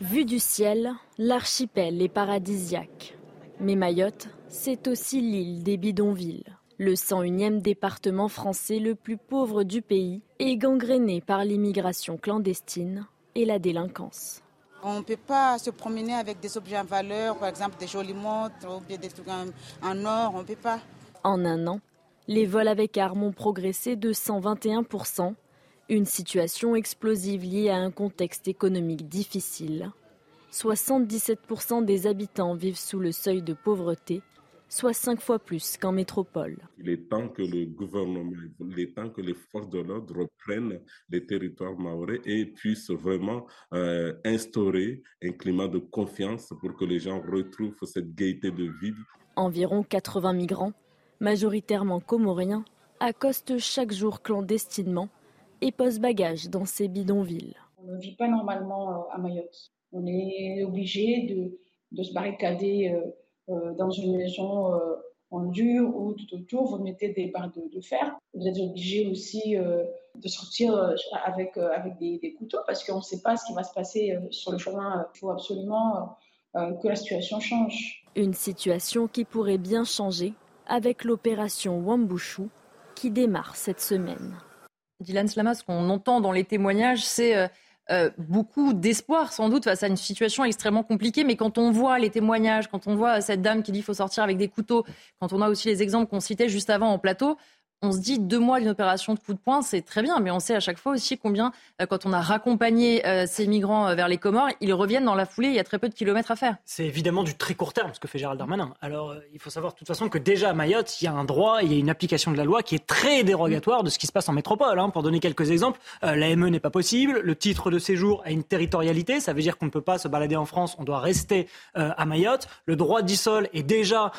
Vue du ciel, l'archipel est paradisiaque. Mais Mayotte, c'est aussi l'île des bidonvilles. Le 101e département français le plus pauvre du pays est gangréné par l'immigration clandestine et la délinquance. On ne peut pas se promener avec des objets en valeur, par exemple des jolies montres ou des trucs en, or, on ne peut pas. En un an, les vols avec armes ont progressé de 121%, une situation explosive liée à un contexte économique difficile. 77% des habitants vivent sous le seuil de pauvreté soit cinq fois plus qu'en métropole. Il est temps que le gouvernement, il est temps que les forces de l'ordre reprennent les territoires maorais et puissent vraiment euh, instaurer un climat de confiance pour que les gens retrouvent cette gaieté de vie. Environ 80 migrants, majoritairement comoriens, accostent chaque jour clandestinement et posent bagages dans ces bidonvilles. On ne vit pas normalement euh, à Mayotte. On est obligé de, de se barricader euh, dans une maison euh, en dur ou tout autour, vous mettez des barres de, fer. Vous êtes obligé aussi euh, de sortir avec, avec des, couteaux parce qu'on ne sait pas ce qui va se passer sur le chemin. Il faut absolument que la situation change. Une situation qui pourrait bien changer avec l'opération Wambushu qui démarre cette semaine. Dylan Slama, ce qu'on entend dans les témoignages, c'est euh, beaucoup d'espoir sans doute face à une situation extrêmement compliquée. Mais quand on voit les témoignages, quand on voit cette dame qui dit qu'il faut sortir avec des couteaux, quand on a aussi les exemples qu'on citait juste avant en plateau, on se dit deux mois d'une opération de coup de poing, c'est très bien, mais on sait à chaque fois aussi combien, euh, quand on a raccompagné euh, ces migrants euh, vers les Comores, ils reviennent dans la foulée, il y a très peu de kilomètres à faire. C'est évidemment du très court terme, ce que fait Gérald Darmanin. Alors, il faut savoir de toute façon que déjà à Mayotte, il y a un droit, il y a une application de la loi qui est très dérogatoire de ce qui se passe en métropole. Hein. Pour donner quelques exemples, l'AME n'est pas possible, le titre de séjour a une territorialité, ça veut dire qu'on ne peut pas se balader en France, on doit rester à Mayotte. Le droit du sol est déjà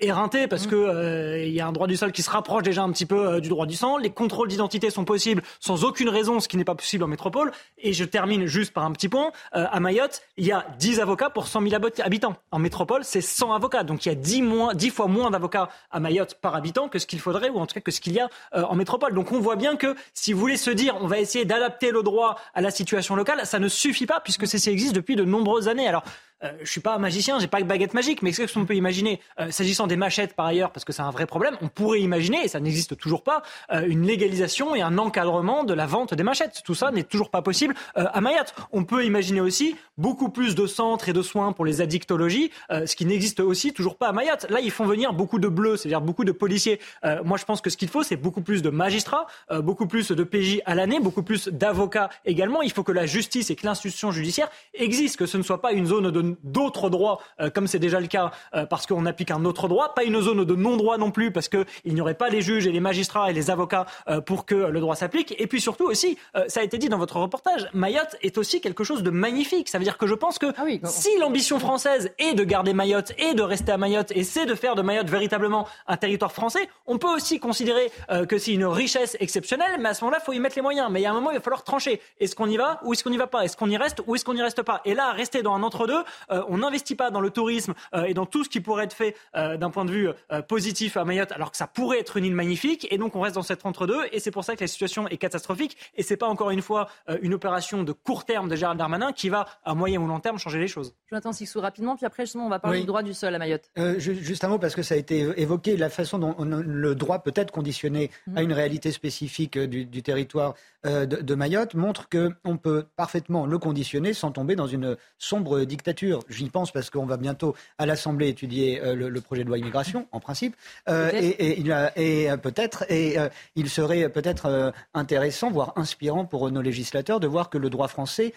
éreinté parce mmh. qu'il y a un droit du sol qui se rapproche déjà un petit peu euh, du droit du sang. Les contrôles d'identité sont possibles sans aucune raison, ce qui n'est pas possible en métropole. Et je termine juste par un petit point. Euh, à Mayotte, il y a 10 avocats pour 100 000 habitants. En métropole, c'est 100 avocats. Donc il y a 10, moins, 10 fois moins d'avocats à Mayotte par habitant que ce qu'il faudrait, ou en tout cas que ce qu'il y a euh, en métropole. Donc on voit bien que si vous voulez se dire on va essayer d'adapter le droit à la situation locale, ça ne suffit pas puisque ceci existe depuis de nombreuses années. Alors Euh, je suis pas un magicien, j'ai pas de baguette magique, mais qu'est-ce qu'on peut imaginer? Euh, S'agissant des machettes, par ailleurs, parce que c'est un vrai problème, on pourrait imaginer, et ça n'existe toujours pas, euh, une légalisation et un encadrement de la vente des machettes. Tout ça n'est toujours pas possible à Mayotte. On peut imaginer aussi beaucoup plus de centres et de soins pour les addictologies, ce qui n'existe aussi toujours pas à Mayotte. Là, ils font venir beaucoup de bleus, c'est-à-dire beaucoup de policiers. moi, je pense que ce qu'il faut, c'est beaucoup plus de magistrats, beaucoup plus de PJ à l'année, beaucoup plus d'avocats également. Il faut que la justice et que l'institution judiciaire existent, que ce ne soit pas une zone d'autres droits, comme c'est déjà le cas, parce qu'on applique un autre droit, pas une zone de non-droit non plus, parce qu'il n'y aurait pas les juges et les magistrats et les avocats pour que le droit s'applique. Et puis surtout aussi, ça a été dit dans votre reportage, Mayotte est aussi quelque chose de magnifique. Ça veut dire que je pense que ah si l'ambition française est de garder Mayotte et de rester à Mayotte et c'est de faire de Mayotte véritablement un territoire français, on peut aussi considérer que c'est une richesse exceptionnelle, mais à ce moment-là, il faut y mettre les moyens. Mais il y a un moment, il va falloir trancher. Est-ce qu'on y va ou est-ce qu'on n'y va pas? Est-ce qu'on y reste ou est-ce qu'on n'y reste pas? Et là, rester dans un entre-deux, on n'investit pas dans le tourisme et dans tout ce qui pourrait être fait d'un point de vue positif à Mayotte, alors que ça pourrait être une île magnifique. Et donc, on reste dans cet entre-deux. Et c'est pour ça que la situation est catastrophique. Et c'est pas encore une fois une opération de court terme de Gérald Darmanin qui va, à moyen ou long terme, changer les choses. Jonathan Sixou, rapidement, puis après, justement, on va parler du droit du sol à Mayotte. Euh, juste un mot, parce que ça a été évoqué, la façon dont le droit peut être conditionné à une réalité spécifique du, territoire euh, de, Mayotte montre qu'on peut parfaitement le conditionner sans tomber dans une sombre dictature. J'y pense parce qu'on va bientôt à l'Assemblée étudier euh, le, projet de loi immigration, en principe, et, et, peut-être, et il serait peut-être intéressant, voire inspirant pour nos législateurs de voir que le droit français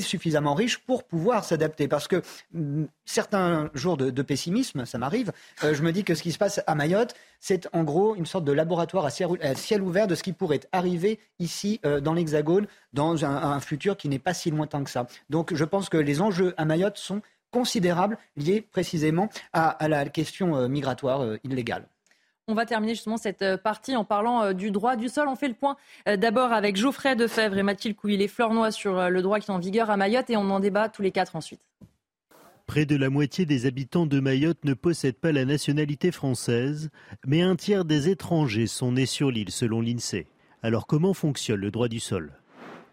suffisamment riche pour pouvoir s'adapter. Parce que mm, certains jours de, pessimisme, ça m'arrive, euh, je me dis que ce qui se passe à Mayotte, c'est en gros une sorte de laboratoire à ciel, ouvert de ce qui pourrait arriver ici euh, dans l'Hexagone dans un, futur qui n'est pas si lointain que ça. Donc je pense que les enjeux à Mayotte sont considérables, liés précisément à, la question euh, migratoire illégale. On va terminer justement cette euh, partie en parlant euh, du droit du sol. On fait le point euh, d'abord avec Geoffrey Defebvre et Mathilde Couillet-Flornois sur le droit qui est en vigueur à Mayotte et on en débat tous les quatre ensuite. Près de la moitié des habitants de Mayotte ne possèdent pas la nationalité française, mais un tiers des étrangers sont nés sur l'île selon l'INSEE. Alors comment fonctionne le droit du sol?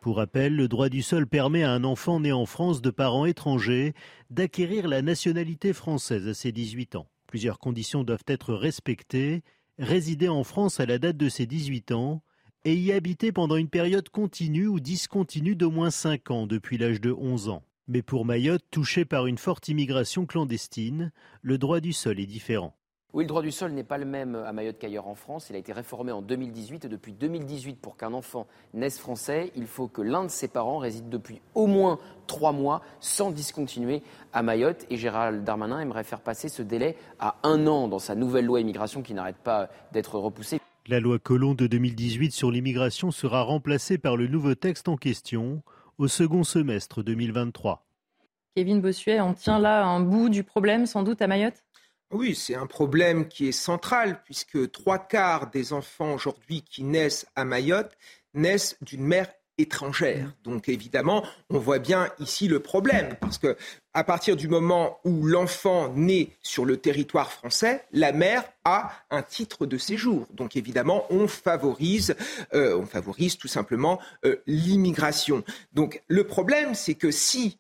Pour rappel, le droit du sol permet à un enfant né en France de parents étrangers d'acquérir la nationalité française à ses 18 ans. Plusieurs conditions doivent être respectées. Résider en France à la date de ses 18 ans et y habiter pendant une période continue ou discontinue d'au moins 5 ans depuis l'âge de 11 ans. Mais pour Mayotte, touché par une forte immigration clandestine, le droit du sol est différent. Oui, le droit du sol n'est pas le même à Mayotte qu'ailleurs en France. Il a été réformé en 2018 et depuis 2018, pour qu'un enfant naisse français, il faut que l'un de ses parents réside depuis au moins trois mois sans discontinuer à Mayotte. Et Gérald Darmanin aimerait faire passer ce délai à un an dans sa nouvelle loi immigration qui n'arrête pas d'être repoussée. La loi Colomb de 2018 sur l'immigration sera remplacée par le nouveau texte en question au second semestre 2023. Kevin Bossuet, on tient là un bout du problème sans doute à Mayotte? Oui, c'est un problème qui est central puisque trois quarts des enfants aujourd'hui qui naissent à Mayotte naissent d'une mère étrangère. Mmh. Donc évidemment, on voit bien ici le problème parce que à partir du moment où l'enfant naît sur le territoire français, la mère a un titre de séjour. Donc évidemment, on favorise, euh, on favorise tout simplement euh, l'immigration. Donc le problème, c'est que si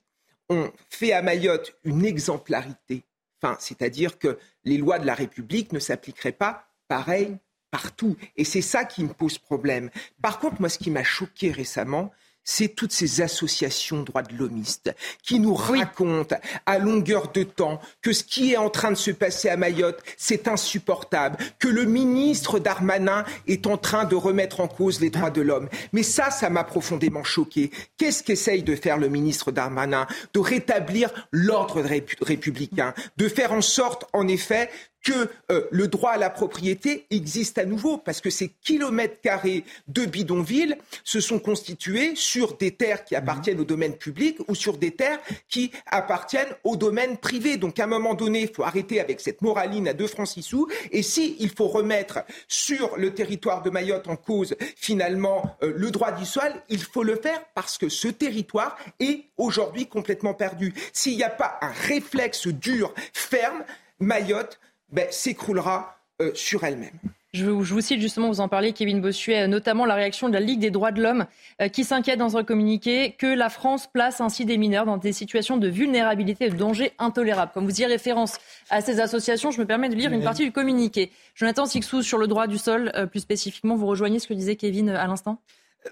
on fait à Mayotte une exemplarité c'est-à-dire que les lois de la République ne s'appliqueraient pas pareil partout. Et c'est ça qui me pose problème. Par contre, moi, ce qui m'a choqué récemment, c'est toutes ces associations droits de l'homiste qui nous racontent à longueur de temps que ce qui est en train de se passer à Mayotte, c'est insupportable, que le ministre Darmanin est en train de remettre en cause les droits de l'homme. Mais ça, ça m'a profondément choqué. Qu'est-ce qu'essaye de faire le ministre Darmanin? De rétablir l'ordre républicain, de faire en sorte, en effet, que euh, le droit à la propriété existe à nouveau, parce que ces kilomètres carrés de bidonvilles se sont constitués sur des terres qui appartiennent au domaine public ou sur des terres qui appartiennent au domaine privé. Donc à un moment donné, il faut arrêter avec cette moraline à deux francs six sous. Et si il faut remettre sur le territoire de Mayotte en cause finalement euh, le droit du sol, il faut le faire parce que ce territoire est aujourd'hui complètement perdu. S'il n'y a pas un réflexe dur, ferme, Mayotte ben, s'écroulera euh, sur elle-même. Je vous, cite justement, vous en parlez, Kevin Bossuet, notamment la réaction de la Ligue des droits de l'homme qui s'inquiète dans un communiqué que la France place ainsi des mineurs dans des situations de vulnérabilité et de danger intolérable. Comme vous y référence à ces associations, je me permets de lire une partie du communiqué. Jonathan Sixou, sur le droit du sol, plus spécifiquement, vous rejoignez ce que disait Kevin à l'instant?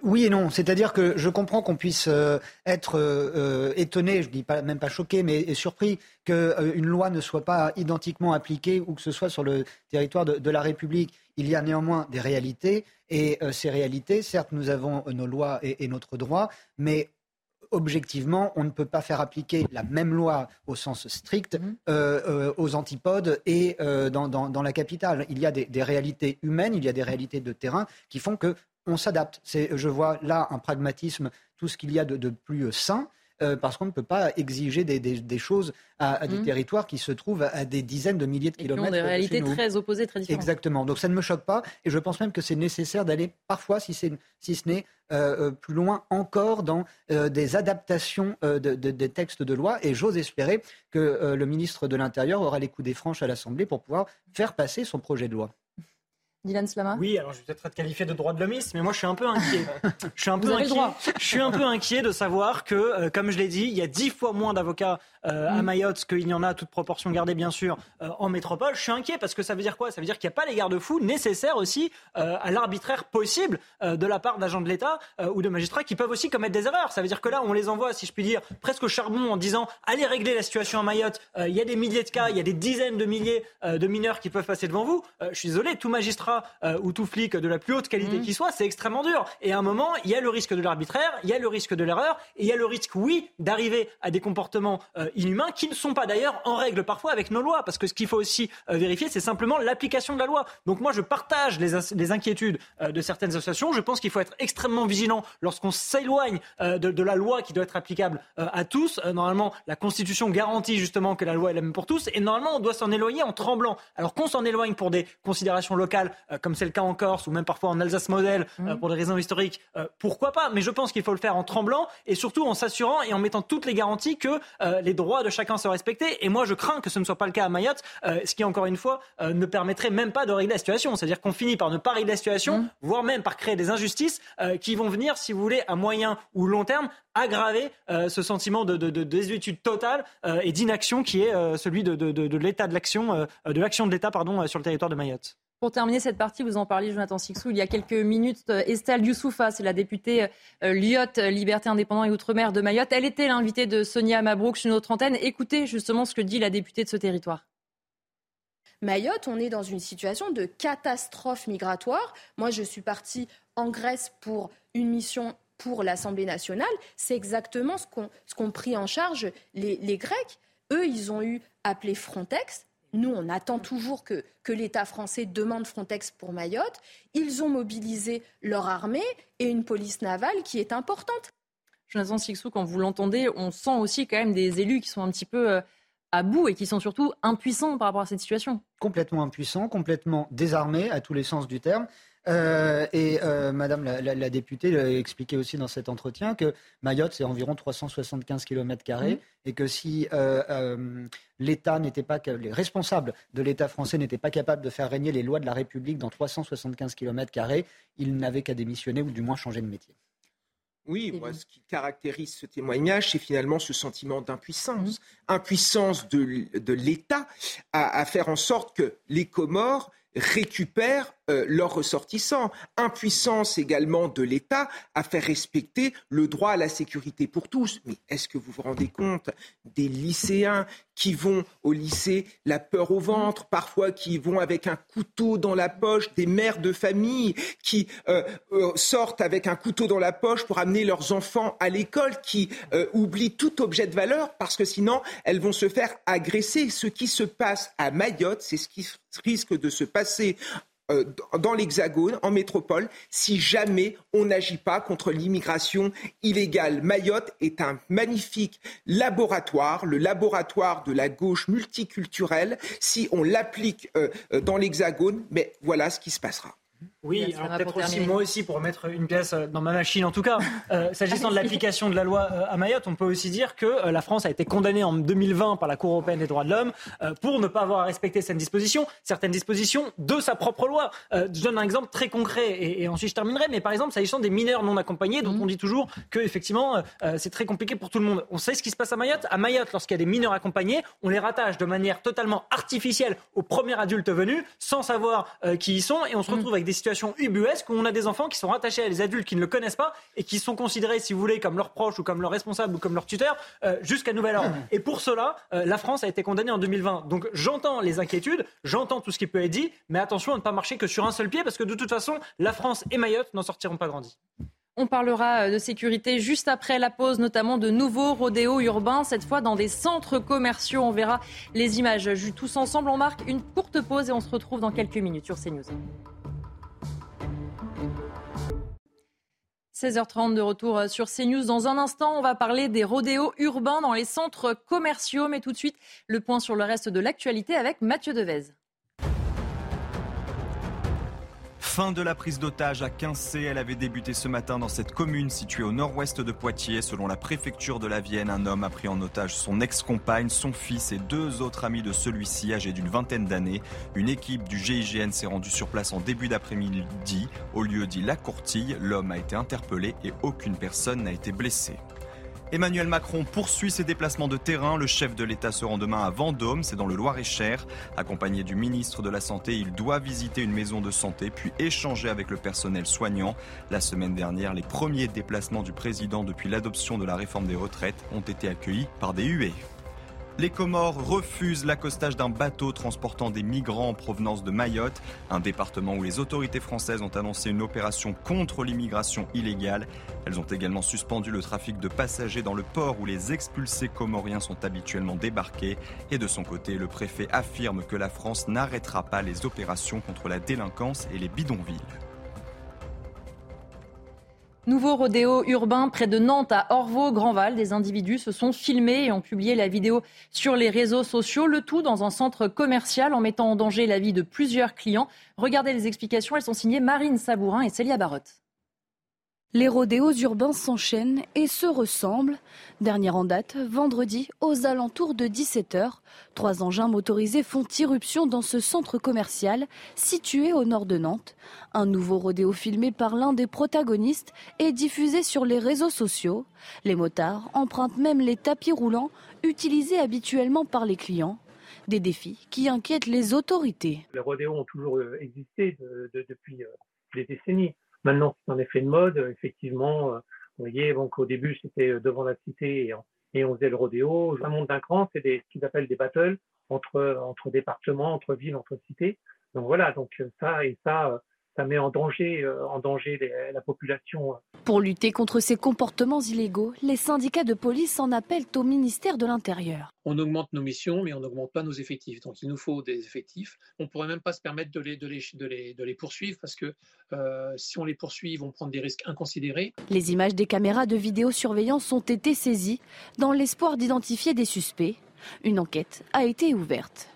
Oui et non. C'est-à-dire que je comprends qu'on puisse euh, être euh, euh, étonné, je ne dis pas, même pas choqué, mais surpris qu'une loi ne soit pas identiquement appliquée ou que ce soit sur le territoire de, la République. Il y a néanmoins des réalités et ces réalités, certes, nous avons nos lois et, notre droit, mais objectivement, on ne peut pas faire appliquer la même loi au sens strict mmh. aux antipodes et dans, la capitale. Il y a des, des, réalités humaines, il y a des réalités de terrain qui font que on s'adapte. Je vois là un pragmatisme, tout ce qu'il y a de, plus sain. Euh, parce qu'on ne peut pas exiger des, choses à, des mmh. territoires qui se trouvent à, des dizaines de milliers de kilomètres. Qui ont des réalités très opposées, très différentes. Exactement. Donc ça ne me choque pas, et je pense même que c'est nécessaire d'aller parfois, si, ce n'est euh, euh, plus loin encore, dans des adaptations des textes de loi. Et j'ose espérer que le ministre de l'Intérieur aura les coups des franches à l'Assemblée pour pouvoir faire passer son projet de loi. Oui, alors je vais peut-être être qualifié de droit de l'homiste, mais moi je suis un peu inquiet. Je suis un peu inquiet. Je suis un peu inquiet de savoir que, euh, comme je l'ai dit, il y a dix fois moins d'avocats euh, à mm. Mayotte qu'il y en a, toute proportion gardée bien sûr, euh, en métropole. Je suis inquiet parce que ça veut dire quoi? Ça veut dire qu'il n'y a pas les garde-fous nécessaires aussi à l'arbitraire possible de la part d'agents de l'État ou de magistrats qui peuvent aussi commettre des erreurs. Ça veut dire que là, on les envoie, si je puis dire, presque au charbon en disant allez régler la situation à Mayotte. Il y a des milliers de cas, il y a des dizaines de milliers de mineurs qui peuvent passer devant vous. je suis désolé, tout magistrat euh, ou tout flic de la plus haute qualité mmh. qui soit, c'est extrêmement dur. Et à un moment, il y a le risque de l'arbitraire, il y a le risque de l'erreur, et il y a le risque, oui, d'arriver à des comportements euh, inhumains qui ne sont pas d'ailleurs en règle parfois avec nos lois. Parce que ce qu'il faut aussi euh, vérifier, c'est simplement l'application de la loi. Donc moi, je partage les, inquiétudes de certaines associations. Je pense qu'il faut être extrêmement vigilant lorsqu'on s'éloigne de, la loi qui doit être applicable à tous. normalement, la Constitution garantit justement que la loi est la même pour tous. Et normalement, on doit s'en éloigner en tremblant. Alors qu'on s'en éloigne pour des considérations locales comme c'est le cas en Corse ou même parfois en Alsace-Moselle euh, mmh. pour des raisons historiques, euh, pourquoi pas Mais je pense qu'il faut le faire en tremblant et surtout en s'assurant et en mettant toutes les garanties que euh, les droits de chacun soient respectés. Et moi, je crains que ce ne soit pas le cas à Mayotte, ce qui, encore une fois, ne permettrait même pas de régler la situation. C'est-à-dire qu'on finit par ne pas régler la situation, mmh. voire même par créer des injustices qui vont venir, si vous voulez, à moyen ou long terme, aggraver ce sentiment de, désuétude totale et d'inaction qui est celui de, l'état de l'action, de l'action de l'État pardon, sur le territoire de Mayotte. Pour terminer cette partie, vous en parliez, Jonathan Sixou, il y a quelques minutes, euh, Estelle Youssoufa, c'est la députée euh, Lyotte, Liberté indépendante et Outre-mer de Mayotte. Elle était l'invitée de Sonia Mabrouk sur notre antenne. Écoutez justement ce que dit la députée de ce territoire. Mayotte, on est dans une situation de catastrophe migratoire. Moi, je suis partie en Grèce pour une mission pour l'Assemblée nationale. C'est exactement ce qu'ont pris en charge les, les Grecs. Eux, ils ont eu appelé Frontex nous, on attend toujours que, l'État français demande Frontex pour Mayotte. Ils ont mobilisé leur armée et une police navale qui est importante. Jonathan Sixou, quand vous l'entendez, on sent aussi quand même des élus qui sont un petit peu euh, à bout et qui sont surtout impuissants par rapport à cette situation. Complètement impuissants, complètement désarmés à tous les sens du terme. Euh, et euh, Madame la, députée a expliqué aussi dans cet entretien que Mayotte, c'est environ 375 km mmh. et que si euh, l'État n'était pas, les responsables de l'État français n'étaient pas capables de faire régner les lois de la République dans 375 km, ils n'avaient qu'à démissionner ou du moins changer de métier. Oui, moi, ce qui caractérise ce témoignage, c'est finalement ce sentiment d'impuissance. Mmh. Impuissance de, l'État à, faire en sorte que les Comores récupèrent euh, leurs ressortissants. Impuissance également de l'État à faire respecter le droit à la sécurité pour tous. Mais est-ce que vous vous rendez compte des lycéens qui vont au lycée la peur au ventre, parfois qui vont avec un couteau dans la poche, des mères de famille qui euh, euh, sortent avec un couteau dans la poche pour amener leurs enfants à l'école, qui oublient tout objet de valeur parce que sinon elles vont se faire agresser. Ce qui se passe à Mayotte, c'est ce qui risque de se passer euh, dans l'Hexagone, en métropole, si jamais on n'agit pas contre l'immigration illégale. Mayotte est un magnifique laboratoire, le laboratoire de la gauche multiculturelle. Si on l'applique euh, euh, dans l'Hexagone, mais voilà ce qui se passera. Oui, peut-être aussi moi aussi pour mettre une pièce euh, dans ma machine en tout cas. Euh, s'agissant de l'application de la loi euh, à Mayotte, on peut aussi dire que la France a été condamnée en 2020 par la Cour européenne des droits de l'homme pour ne pas avoir respecté certaines dispositions, certaines dispositions de sa propre loi. je donne un exemple très concret et, ensuite je terminerai. Mais par exemple, s'agissant des mineurs non accompagnés, dont mhm. on dit toujours que effectivement c'est très compliqué pour tout le monde. On sait ce qui se passe à Mayotte. À Mayotte, lorsqu'il y a des mineurs accompagnés, on les rattache de manière totalement artificielle au premier adulte venu, sans savoir qui ils sont, et on se mhm. retrouve avec des situations ubuesques où on a des enfants qui sont rattachés à des adultes qui ne le connaissent pas et qui sont considérés, si vous voulez, comme leurs proches ou comme leurs responsables ou comme leurs tuteurs euh, jusqu'à nouvel ordre. Et pour cela, euh, la France a été condamnée en 2020. Donc j'entends les inquiétudes, j'entends tout ce qui peut être dit, mais attention à ne pas marcher que sur un seul pied parce que de toute façon, la France et Mayotte n'en sortiront pas grandis. On parlera euh, de sécurité juste après la pause, notamment de nouveaux rodéos urbains, cette fois dans des centres commerciaux. On verra les images tous ensemble. On marque une courte pause et on se retrouve dans quelques minutes sur CNews. 16h30 de retour euh, sur CNews. Dans un instant, on va parler des rodéos urbains dans les centres commerciaux. Mais tout de suite, le point sur le reste de l'actualité avec Mathieu Devez. Fin de la prise d'otage à 15C. Elle avait débuté ce matin dans cette commune située au nord-ouest de Poitiers. Selon la préfecture de la Vienne, un homme a pris en otage son ex-compagne, son fils et deux autres amis de celui-ci âgés d'une vingtaine d'années. Une équipe du GIGN s'est rendue sur place en début d'après-midi. Au lieu dit La Courtille, l'homme a été interpellé et aucune personne n'a été blessée. Emmanuel Macron poursuit ses déplacements de terrain. Le chef de l'État se rend demain à Vendôme, c'est dans le Loir-et-Cher. Accompagné du ministre de la Santé, il doit visiter une maison de santé puis échanger avec le personnel soignant. La semaine dernière, les premiers déplacements du président depuis l'adoption de la réforme des retraites ont été accueillis par des huées. Les Comores refusent l'accostage d'un bateau transportant des migrants en provenance de Mayotte, un département où les autorités françaises ont annoncé une opération contre l'immigration illégale. Elles ont également suspendu le trafic de passagers dans le port où les expulsés comoriens sont habituellement débarqués. Et de son côté, le préfet affirme que la France n'arrêtera pas les opérations contre la délinquance et les bidonvilles. Nouveau rodéo urbain près de Nantes à Orvaux-Grandval. Des individus se sont filmés et ont publié la vidéo sur les réseaux sociaux. Le tout dans un centre commercial en mettant en danger la vie de plusieurs clients. Regardez les explications. Elles sont signées Marine Sabourin et Célia Barotte. Les rodéos urbains s'enchaînent et se ressemblent. Dernière en date, vendredi, aux alentours de 17h, trois engins motorisés font irruption dans ce centre commercial situé au nord de Nantes. Un nouveau rodéo filmé par l'un des protagonistes est diffusé sur les réseaux sociaux. Les motards empruntent même les tapis roulants utilisés habituellement par les clients. Des défis qui inquiètent les autorités. Les rodéos ont toujours euh, existé depuis euh, des décennies. Maintenant, c'est un effet de mode. Effectivement, euh, vous voyez, donc au début, c'était euh, devant la cité et on, faisait le rodéo. Un monde d'un cran, c'est ce qu'ils appellent des battles entre, entre départements, entre villes, entre cités. Donc voilà, donc ça et ça, ça met en danger, euh, en danger la population. Pour lutter contre ces comportements illégaux, les syndicats de police en appellent au ministère de l'Intérieur. On augmente nos missions, mais on n'augmente pas nos effectifs. Donc il nous faut des effectifs. On ne pourrait même pas se permettre de les, de les, de les, de les poursuivre parce que euh, si on les poursuit, ils vont prendre des risques inconsidérés. Les images des caméras de vidéosurveillance ont été saisies dans l'espoir d'identifier des suspects. Une enquête a été ouverte.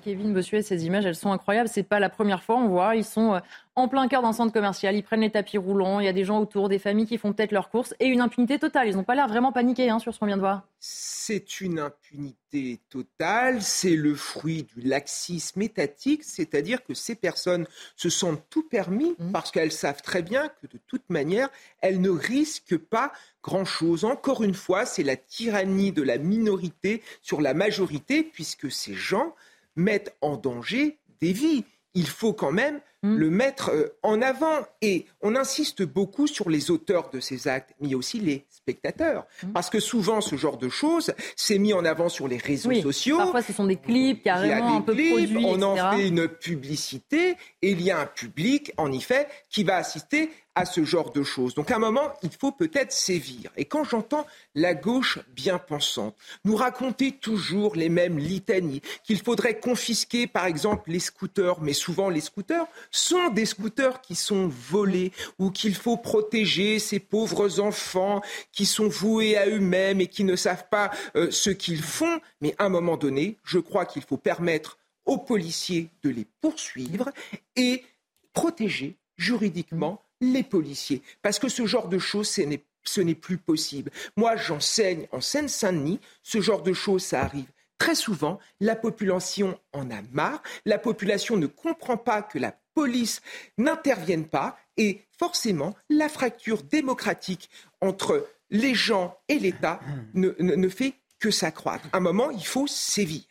Kevin Bossuet, ces images, elles sont incroyables. C'est pas la première fois, on voit. Ils sont euh, en plein cœur d'un centre commercial. Ils prennent les tapis roulants. Il y a des gens autour, des familles qui font peut-être leurs courses et une impunité totale. Ils n'ont pas l'air vraiment paniqués hein, sur ce qu'on vient de voir. C'est une impunité totale. C'est le fruit du laxisme étatique, c'est-à-dire que ces personnes se sentent tout permis mmh. parce qu'elles savent très bien que de toute manière, elles ne risquent pas grand-chose. Encore une fois, c'est la tyrannie de la minorité sur la majorité, puisque ces gens mettent en danger des vies. Il faut quand même hmm. le mettre euh, en avant. Et on insiste beaucoup sur les auteurs de ces actes, mais aussi les spectateurs. Hmm. Parce que souvent, ce genre de choses, c'est mis en avant sur les réseaux sociaux. Parfois, ce sont des clips carrément un peu produits. On en fait une publicité et il y a un public, en effet, qui va assister à ce genre de choses. Donc à un moment, il faut peut-être sévir. Et quand j'entends la gauche bien pensante nous raconter toujours les mêmes litanies, qu'il faudrait confisquer par exemple les scooters, mais souvent les scooters sont des scooters qui sont volés ou qu'il faut protéger ces pauvres enfants qui sont voués à eux-mêmes et qui ne savent pas euh, ce qu'ils font, mais à un moment donné, je crois qu'il faut permettre aux policiers de les poursuivre et protéger juridiquement les policiers. Parce que ce genre de choses, ce n'est plus possible. Moi, j'enseigne en Seine-Saint-Denis, ce genre de choses, ça arrive très souvent, la population en a marre, la population ne comprend pas que la police n'intervienne pas et forcément, la fracture démocratique entre les gens et l'État ne, fait que s'accroître. À un moment, il faut sévir.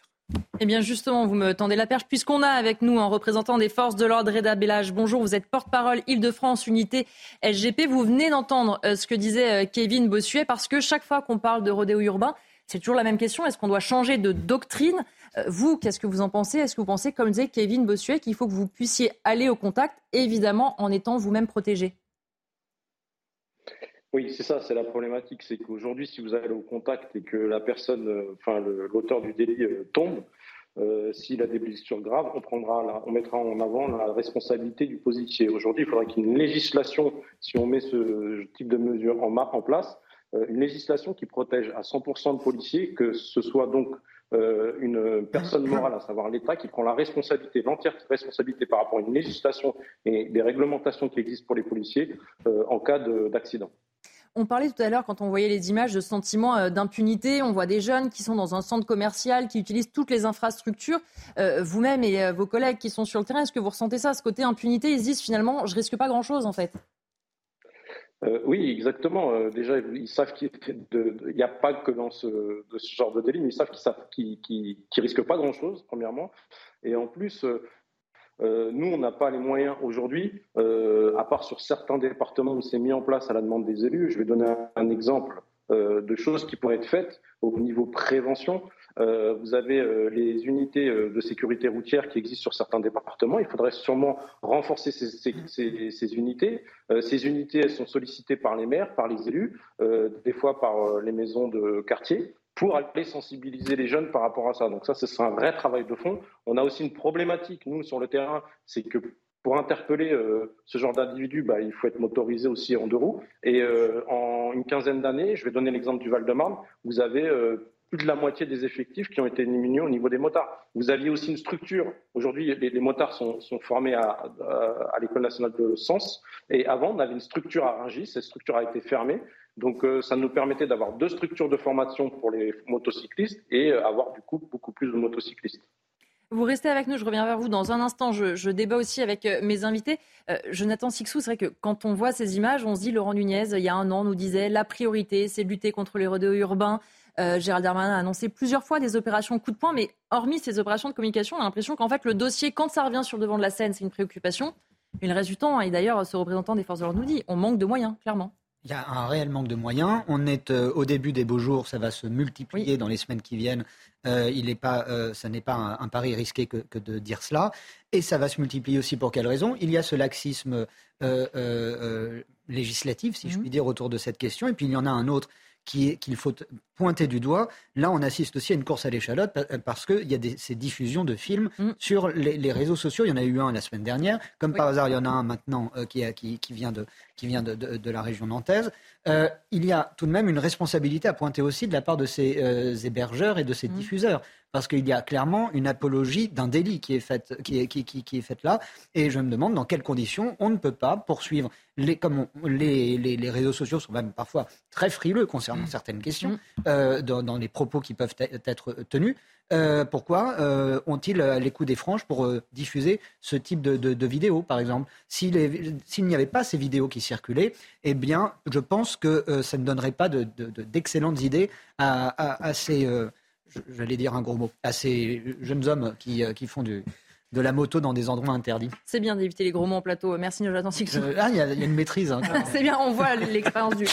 Eh bien justement, vous me tendez la perche puisqu'on a avec nous un représentant des forces de l'ordre, Reda Bellage. Bonjour, vous êtes porte-parole Île-de-France Unité SGP. Vous venez d'entendre euh, ce que disait euh, Kevin Bossuet parce que chaque fois qu'on parle de rodéo urbain, c'est toujours la même question. Est-ce qu'on doit changer de doctrine Vous, qu'est-ce que vous en pensez? Est-ce que vous pensez, comme disait Kevin Bossuet, qu'il faut que vous puissiez aller au contact, évidemment en étant vous-même protégé? Oui, c'est ça, c'est la problématique. C'est qu'aujourd'hui, si vous allez au contact et que la personne, euh, enfin l'auteur du délit euh, tombe, s'il a des blessures graves, on, prendra on mettra en avant la responsabilité du policier. Aujourd'hui, il faudrait qu'il y ait une législation, si on met ce type de mesures en, place, euh, une législation qui protège à 100% de policiers, que ce soit donc euh, une personne morale, à savoir l'État, qui prend la responsabilité, l'entière responsabilité par rapport à une législation et des réglementations qui existent pour les policiers euh, en cas d'accident. On parlait tout à l'heure, quand on voyait les images de sentiment d'impunité, on voit des jeunes qui sont dans un centre commercial, qui utilisent toutes les infrastructures. Vous-même et vos collègues qui sont sur le terrain, est-ce que vous ressentez ça, ce côté impunité? Ils se disent finalement, je risque pas grand-chose en fait. Euh, oui, exactement. Euh, déjà, ils savent qu'il n'y a pas que dans ce, genre de délit, mais ils savent qu'ils ne risquent pas grand-chose, premièrement. Et en plus, euh, nous, on n'a pas les moyens aujourd'hui, à part sur certains départements où c'est mis en place à la demande des élus. Je vais donner un exemple de choses qui pourraient être faites au niveau prévention. Euh, vous avez euh, les unités euh, de sécurité routière qui existent sur certains départements. Il faudrait sûrement renforcer ces, unités. ces unités, elles sont sollicitées par les maires, par les élus, des fois par les maisons de quartier pour aller sensibiliser les jeunes par rapport à ça. Donc ça, ce sera un vrai travail de fond. On a aussi une problématique, nous, sur le terrain, c'est que pour interpeller ce genre d'individu, bah, il faut être motorisé aussi en deux roues. Et en une quinzaine d'années, je vais donner l'exemple du Val-de-Marne, vous avez plus de la moitié des effectifs qui ont été diminués au niveau des motards. Vous aviez aussi une structure. Aujourd'hui, les, motards sont, formés à, l'École nationale de Sens. Et avant, on avait une structure à Rungis. Cette structure a été fermée. Donc, euh, ça nous permettait d'avoir deux structures de formation pour les motocyclistes et euh, avoir du coup beaucoup plus de motocyclistes. Vous restez avec nous, je reviens vers vous dans un instant. Je, débat aussi avec euh, mes invités. Jonathan Sixou, c'est vrai que quand on voit ces images, on se dit, Laurent Nunez, il y a un an, nous disait, la priorité, c'est de lutter contre les rodéos urbains. Euh, Gérald Darmanin a annoncé plusieurs fois des opérations coup de poing, mais hormis ces opérations de communication, on a l'impression qu'en fait, le dossier, quand ça revient sur le devant de la scène, c'est une préoccupation. Mais le reste du temps, et d'ailleurs, ce représentant des forces de l'ordre nous dit, on manque de moyens, clairement. Il y a un réel manque de moyens. On est euh, au début des beaux jours, ça va se multiplier dans les semaines qui viennent. Euh, il pas, ça n'est pas un, pari risqué que, de dire cela. Et ça va se multiplier aussi pour quelle raison? Il y a ce laxisme législatif, si je mmh. puis dire, autour de cette question. Et puis il y en a un autre qu'il faut pointer du doigt. Là, on assiste aussi à une course à l'échalote parce qu'il y a ces diffusions de films mm. sur les, réseaux sociaux. Il y en a eu un la semaine dernière. Comme par hasard, il y en a un maintenant euh, qui, qui, vient, de, qui vient de, de, la région nantaise. Euh, il y a tout de même une responsabilité à pointer aussi de la part de ces euh, hébergeurs et de ces mm. diffuseurs parce qu'il y a clairement une apologie d'un délit qui est faite qui est, qui, qui, est faite là. Et je me demande dans quelles conditions on ne peut pas poursuivre les comme les, les, les, réseaux sociaux sont même parfois très frileux concernant mmh. certaines questions mmh. euh, dans, dans, les propos qui peuvent être tenus. Euh, pourquoi euh, ont-ils les coups des franges pour diffuser ce type de, de, de vidéos, par exemple? S'il n'y avait pas ces vidéos qui circulaient, eh bien, je pense que ça ne donnerait pas d'excellentes idées à, à, à ces j'allais dire un gros mot, à ces jeunes hommes qui, euh, qui font du, de la moto dans des endroits interdits. C'est bien d'éviter les gros mots en plateau. Merci Jonathan Sixou. Euh, ah, il y, a une maîtrise. Hein, c'est bien, on voit l'expérience du,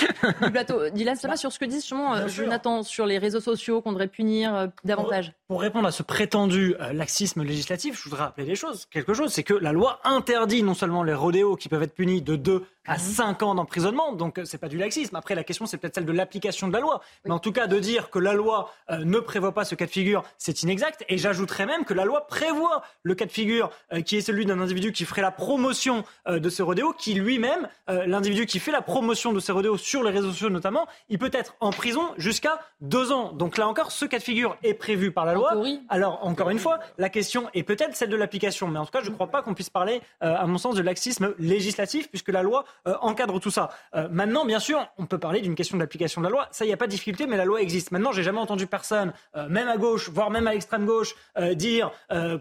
plateau. Dylan, ça va sur ce que dit justement euh, Jonathan sur les réseaux sociaux qu'on devrait punir davantage pour, répondre à ce prétendu laxisme législatif, je voudrais rappeler des choses. Quelque chose, c'est que la loi interdit non seulement les rodéos qui peuvent être punis de 2 à 5 ans d'emprisonnement. Donc c'est pas du laxisme. Après la question c'est peut-être celle de l'application de la loi. Mais en tout cas de dire que la loi ne prévoit pas ce cas de figure, c'est inexact. Et j'ajouterais même que la loi prévoit le cas de figure qui est celui d'un individu qui ferait la promotion de ce rodéo, qui lui-même, l'individu qui fait la promotion de ces rodéos sur les réseaux sociaux notamment, il peut être en prison jusqu'à deux ans. Donc là encore, ce cas de figure est prévu par la loi. Alors encore une fois, la question est peut-être celle de l'application, mais en tout cas, je ne crois pas qu'on puisse parler, euh, à mon sens, de laxisme législatif, puisque la loi euh, encadre tout ça. Euh, maintenant, bien sûr, on peut parler d'une question d'application de la loi. Ça, il n'y a pas de difficulté, mais la loi existe. Maintenant, j'ai jamais entendu personne, même à gauche, voire même à l'extrême gauche, dire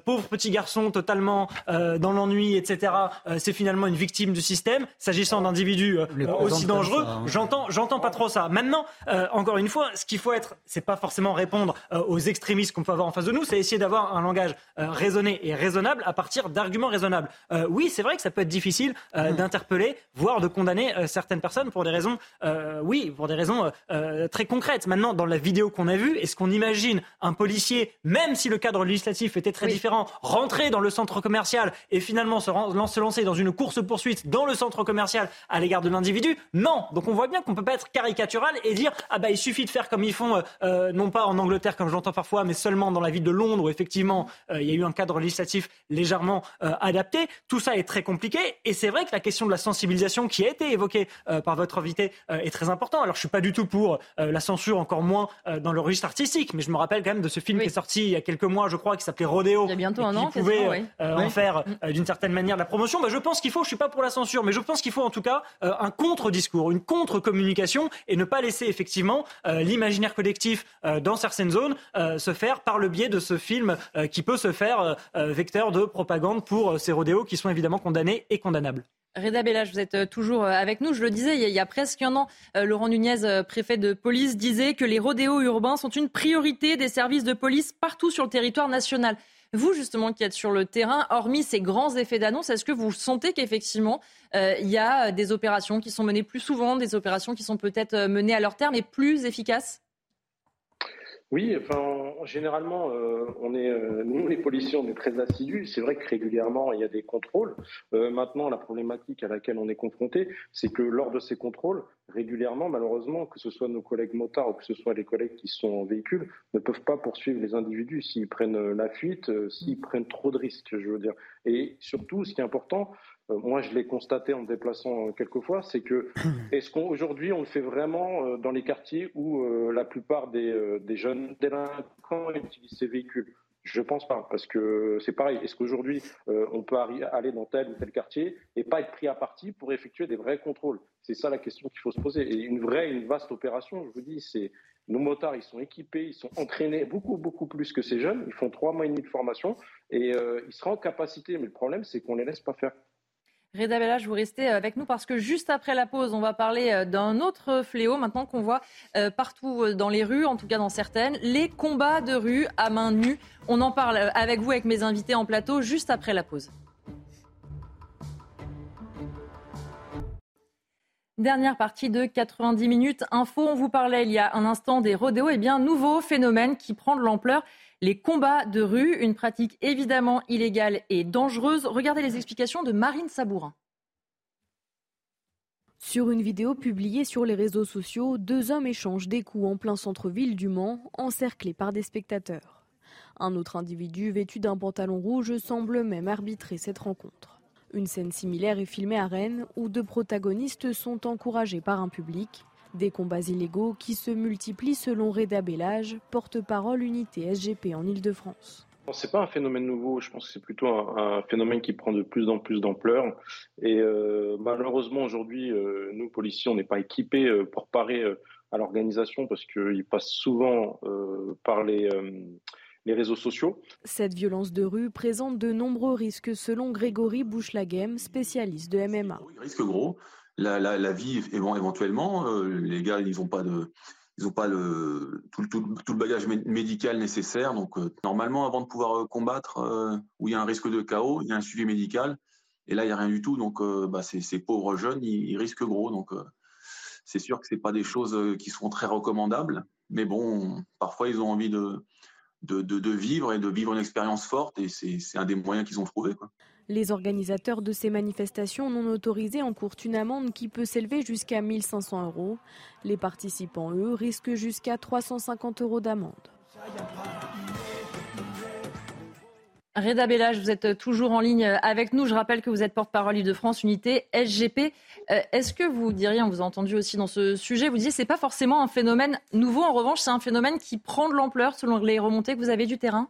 pauvre petit garçon totalement dans l'ennui, etc. c'est finalement une victime du système. S'agissant d'individus aussi dangereux, hein. j'entends, j'entends pas trop ça. Maintenant, encore une fois, ce qu'il faut être, c'est pas forcément répondre aux extrémistes qu'on peut avoir en face de nous, c'est essayer d'avoir un langage raisonné et raisonnable à partir d'arguments raisonnables. Euh, oui, c'est vrai que ça peut être difficile euh, mmh. Voire de condamner euh, certaines personnes pour des raisons, oui, pour des raisons très concrètes. Maintenant, dans la vidéo qu'on a vue, est-ce qu'on imagine un policier, même si le cadre législatif était très différent, rentrer dans le centre commercial et finalement se, se lancer dans une course-poursuite dans le centre commercial à l'égard de l'individu? Non. Donc on voit bien qu'on peut pas être caricatural et dire ah bah il suffit de faire comme ils font, non pas en Angleterre comme j'entends parfois, mais seulement dans la ville de Londres où effectivement il y a eu un cadre législatif légèrement euh, adapté. Tout ça est très compliqué et c'est vrai que la question de la sensibilisation qui a été évoquée euh, par votre invité euh, est très importante. Alors je suis pas du tout pour la censure, encore moins dans le registre artistique, mais je me rappelle quand même de ce film qui est sorti il y a quelques mois, je crois, qui s'appelait Rodeo. Il y a bientôt un an, qui pouvait en faire mm. d'une certaine manière la promotion. Bah, je pense qu'il faut, je suis pas pour la censure, mais je pense qu'il faut en tout cas un contre-discours, une contre-communication et ne pas laisser effectivement l'imaginaire collectif dans certaines zones se faire par le biais de ce film qui peut se faire vecteur de propagande pour euh, ces rodéos qui sont évidemment condamnés et condamnables. Reda Bellage, vous êtes euh, toujours euh, avec nous. Je le disais, il y a presque un an, Laurent Nunez, préfet de police, disait que les rodéos urbains sont une priorité des services de police partout sur le territoire national. Vous, justement, qui êtes sur le terrain, hormis ces grands effets d'annonce, est-ce que vous sentez qu'effectivement, il y a des opérations qui sont menées plus souvent, des opérations qui sont peut-être menées à leur terme et plus efficaces? Oui, enfin, généralement, euh, on est, euh, nous, les policiers, on est très assidus. C'est vrai que régulièrement, il y a des contrôles. Euh, maintenant, la problématique à laquelle on est confronté, c'est que lors de ces contrôles, régulièrement, malheureusement, que ce soit nos collègues motards ou que ce soit les collègues qui sont en véhicule, ne peuvent pas poursuivre les individus s'ils prennent la fuite, s'ils prennent trop de risques, je veux dire. Et surtout, ce qui est important, moi je l'ai constaté en me déplaçant euh, quelques fois, c'est que est-ce qu'aujourd'hui on le fait vraiment euh, dans les quartiers où la plupart des, des jeunes délinquants utilisent ces véhicules? Je pense pas, parce que c'est pareil. Est-ce qu'aujourd'hui, on peut aller dans tel ou tel quartier et pas être pris à partie pour effectuer des vrais contrôles? C'est ça la question qu'il faut se poser. Et une vraie, une vaste opération, je vous dis, c'est nos motards, ils sont équipés, ils sont entraînés beaucoup, beaucoup plus que ces jeunes. Ils font trois mois et demi de formation et ils seront en capacité. Mais le problème, c'est qu'on les laisse pas faire. Reda Bella, je vous restez avec nous parce que juste après la pause, on va parler euh, d'un autre fléau maintenant qu'on voit euh, partout euh, dans les rues, en tout cas dans certaines, les combats de rue à main nue. On en parle avec vous, avec mes invités en plateau, juste après la pause. Dernière partie de 90 minutes info. On vous parlait il y a un instant des rodéos. Eh bien, nouveau phénomène qui prend de l'ampleur les combats de rue, une pratique évidemment illégale et dangereuse. Regardez les explications de Marine Sabourin. Sur une vidéo publiée sur les réseaux sociaux, deux hommes échangent des coups en plein centre-ville du Mans, encerclés par des spectateurs. Un autre individu vêtu d'un pantalon rouge semble même arbitrer cette rencontre. Une scène similaire est filmée à Rennes où deux protagonistes sont encouragés par un public. Des combats illégaux qui se multiplient selon Reda Bellage, porte-parole unité SGP en Ile-de-France. Ce n'est pas un phénomène nouveau, je pense que c'est plutôt un, phénomène qui prend de plus en plus d'ampleur. Et euh, malheureusement, aujourd'hui, euh, nous, policiers, on n'est pas équipés euh, pour parer à l'organisation parce qu'ils passent souvent par les, les réseaux sociaux. Cette violence de rue présente de nombreux risques selon Grégory Bouchlaghem, spécialiste de MMA. risque gros, la, la, la vie éventuellement. Euh, les gars, ils n'ont pas de ils n'ont pas le, tout, tout, tout, le bagage médical nécessaire. Donc, euh, normalement, avant de pouvoir euh, combattre, où il y a un risque de chaos, il y a un suivi médical. Et là, il n'y a rien du tout. Donc, bah, ces, ces, pauvres jeunes, ils, risquent gros. Donc, c'est sûr que ce pas des choses qui sont très recommandables. Mais bon, parfois, ils ont envie de, de, de, de vivre et de vivre une expérience forte. Et c'est un des moyens qu'ils ont trouvé. Quoi. Les organisateurs de ces manifestations non autorisées encourent une amende qui peut s'élever jusqu'à 1500 euros. Les participants, eux, risquent jusqu'à 350 euros d'amende. Reda Bellage, vous êtes toujours en ligne avec nous. Je rappelle que vous êtes porte-parole de France Unité SGP. Euh, est-ce que vous diriez, on vous a entendu aussi dans ce sujet, vous disiez c'est pas forcément un phénomène nouveau. En revanche, c'est un phénomène qui prend de l'ampleur selon les remontées que vous avez du terrain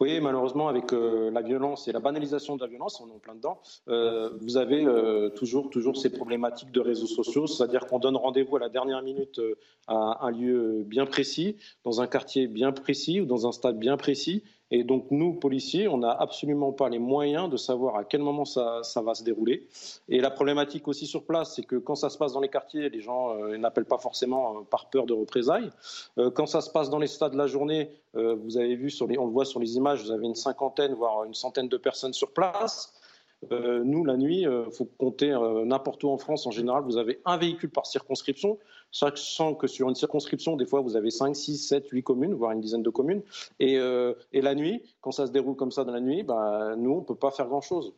oui, malheureusement, avec euh, la violence et la banalisation de la violence, on est en plein dedans, euh, vous avez toujours, toujours ces problématiques de réseaux sociaux, c'est-à-dire qu'on donne rendez-vous à la dernière minute à un lieu bien précis, dans un quartier bien précis ou dans un stade bien précis, et donc, nous, policiers, on n'a absolument pas les moyens de savoir à quel moment ça, va se dérouler. Et la problématique aussi sur place, c'est que quand ça se passe dans les quartiers, les gens euh, n'appellent pas forcément euh, par peur de représailles. Euh, quand ça se passe dans les stades de la journée, vous avez vu, sur les, on le voit sur les images, vous avez une cinquantaine, voire une centaine de personnes sur place. Nous, la nuit, il faut compter n'importe où en France. En général, vous avez un véhicule par circonscription, sachant que sur une circonscription, des fois, vous avez 5, 6, 7, 8 communes, voire une dizaine de communes. Et, la nuit, quand ça se déroule comme ça dans la nuit, bah, nous, on ne peut pas faire grand-chose.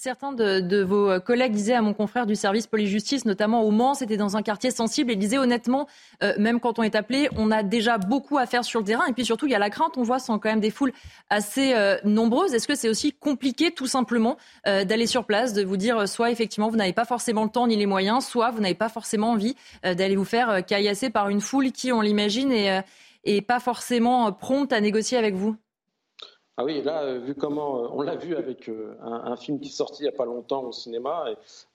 Certains de, vos collègues disaient à mon confrère du service police-justice, notamment au Mans, c'était dans un quartier sensible, et disaient honnêtement, euh, même quand on est appelé, on a déjà beaucoup à faire sur le terrain. Et puis surtout, il y a la crainte, on voit, sont quand même des foules assez euh, nombreuses. Est-ce que c'est aussi compliqué, tout simplement, euh, d'aller sur place, de vous dire soit effectivement vous n'avez pas forcément le temps ni les moyens, soit vous n'avez pas forcément envie d'aller vous faire caillasser par une foule qui, on l'imagine, est pas forcément prompte à négocier avec vous? Ah oui, là, euh, vu comment euh, on l'a vu avec euh, un, film qui est sorti il n'y a pas longtemps au cinéma,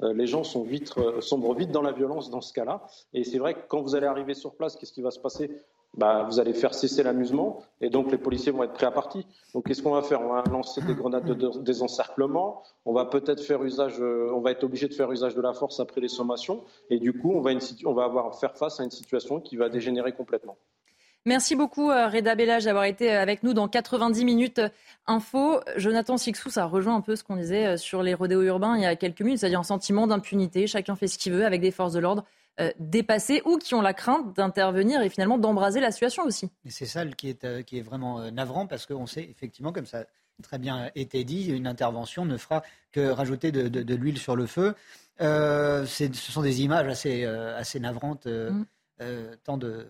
les gens sont vite, sombrent vite dans la violence dans ce cas-là. Et c'est vrai que quand vous allez arriver sur place, qu'est-ce qui va se passer? Bah, vous allez faire cesser l'amusement et donc les policiers vont être prêts à partir. Donc qu'est-ce qu'on va faire? On va lancer des grenades de, désencerclement. On va peut-être faire usage, on va être obligé de faire usage de la force après les sommations et du coup on va, on va avoir faire face à une situation qui va dégénérer complètement. Merci beaucoup euh, Reda Bellage d'avoir été euh, avec nous dans 90 minutes euh, info. Jonathan Sixou, ça rejoint un peu ce qu'on disait sur les rodéos urbains il y a quelques minutes, c'est-à-dire un sentiment d'impunité, chacun fait ce qu'il veut avec des forces de l'ordre dépassées ou qui ont la crainte d'intervenir et finalement d'embraser la situation aussi. Et c'est ça qui est, qui est vraiment navrant parce qu'on sait effectivement, comme ça a très bien été dit, une intervention ne fera que rajouter de, l'huile sur le feu. ce sont des images assez, assez navrantes, mmh. tant de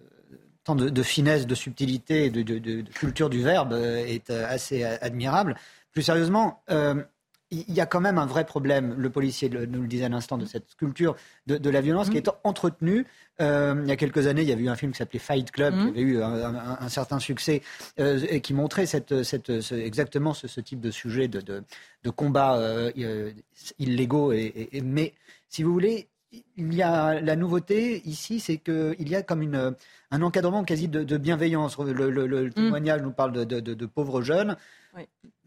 tant de, finesse, de subtilité, de, de, culture du verbe euh, est euh, assez admirable. Plus sérieusement, euh, il y a quand même un vrai problème, le policier nous le disait à l'instant, de cette culture de, la violence qui est entretenue. il y a quelques années, il y avait eu un film qui s'appelait Fight Club, qui mmh. avait eu un, certain succès et qui montrait cette, cette, exactement ce, type de sujet de, de, combat illégaux. Et, mais si vous voulez, il y a la nouveauté ici, c'est qu'il y a comme une, un encadrement quasi de, bienveillance. Le, mm. témoignage nous parle de, pauvres jeunes.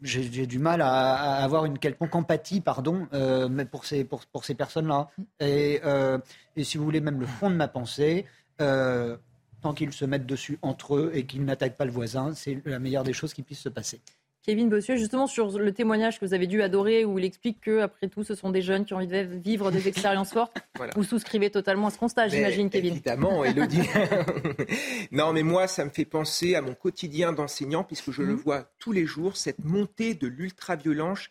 J'ai du mal à, avoir une quelconque empathie, pardon, euh, pour ces, pour, ces personnes-là. Et, euh, et, si vous voulez, même le fond de ma pensée, euh, tant qu'ils se mettent dessus entre eux et qu'ils n'attaquent pas le voisin, c'est la meilleure des choses qui puisse se passer. Kevin Bossuet, justement sur le témoignage que vous avez dû adorer, où il explique que après tout, ce sont des jeunes qui ont envie de vivre des expériences fortes. Vous souscrivez totalement à ce constat, j'imagine, Kevin. Évidemment, Elodie. non, mais moi, ça me fait penser à mon quotidien d'enseignant, puisque je le mhm. vois tous les jours, cette montée de l'ultra-violence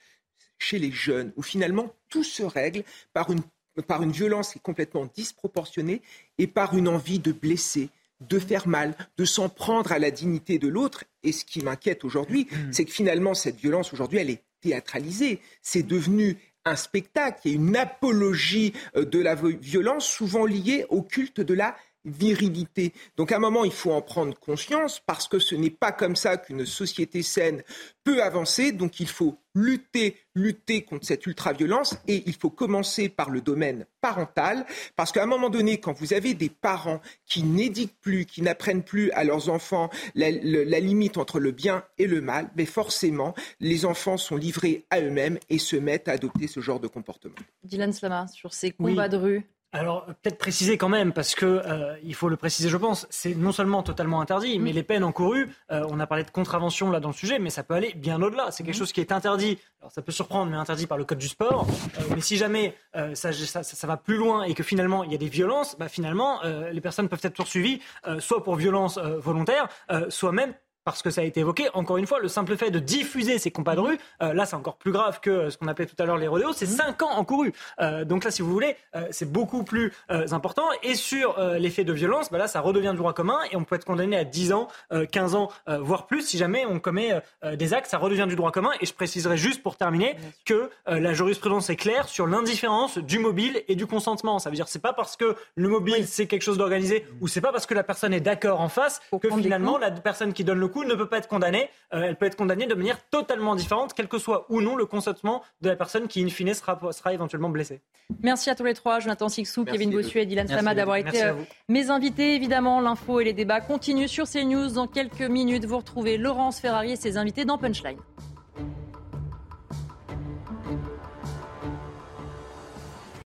chez les jeunes, où finalement tout se règle par une, par une violence qui est complètement disproportionnée et par une envie de blesser, de faire mal, de s'en prendre à la dignité de l'autre. Et ce qui m'inquiète aujourd'hui, mm. c'est que finalement, cette violence, aujourd'hui, elle est théâtralisée. C'est devenu un spectacle, et une apologie euh, de la violence, souvent liée au culte de la virilité. Donc à un moment, il faut en prendre conscience parce que ce n'est pas comme ça qu'une société saine peut avancer. Donc il faut lutter, lutter contre cette ultra-violence et il faut commencer par le domaine parental parce qu'à un moment donné, quand vous avez des parents qui n'édiquent plus, qui n'apprennent plus à leurs enfants la, limite entre le bien et le mal, mais forcément, les enfants sont livrés à eux-mêmes et se mettent à adopter ce genre de comportement. Dylan Slama, sur ces combats de rue alors peut-être préciser quand même, parce que euh, il faut le préciser, je pense, c'est non seulement totalement interdit, mais mm. les peines encourues, euh, on a parlé de contravention là dans le sujet, mais ça peut aller bien au-delà. C'est quelque mm. chose qui est interdit. Alors ça peut surprendre, mais interdit par le code du sport. Euh, mais si jamais ça, ça, va plus loin et que finalement il y a des violences, bah, finalement les personnes peuvent être poursuivies soit pour violence volontaire, soit même parce que ça a été évoqué. Encore une fois, le simple fait de diffuser ces compas de rue, euh, là, c'est encore plus grave que ce qu'on appelait tout à l'heure les rodéos. C'est 5 ans encourus. Euh, donc là, si vous voulez, euh, c'est beaucoup plus euh, important. Et sur euh, les faits de violence, bah là, ça redevient du droit commun et on peut être condamné à 10 ans, euh, 15 ans, euh, voire plus si jamais on commet euh, des actes. Ça redevient du droit commun. Et je préciserai juste pour terminer que euh, la jurisprudence est claire sur l'indifférence du mobile et du consentement. Ça veut dire c'est pas parce que le mobile c'est quelque chose d'organisé ou c'est pas parce que la personne est d'accord en face que finalement la personne qui donne le coup ne peut pas être condamnée. Euh, elle peut être condamnée de manière totalement différente, quel que soit ou non le consentement de la personne qui in fine sera, sera éventuellement blessée. Merci à tous les trois, Jonathan Sixou, Merci Kevin. Bossuet et Dylan Sama d'avoir été euh, mes invités. Évidemment, l'info et les débats continuent sur CNews. Dans quelques minutes, vous retrouvez Laurence Ferrari et ses invités dans Punchline.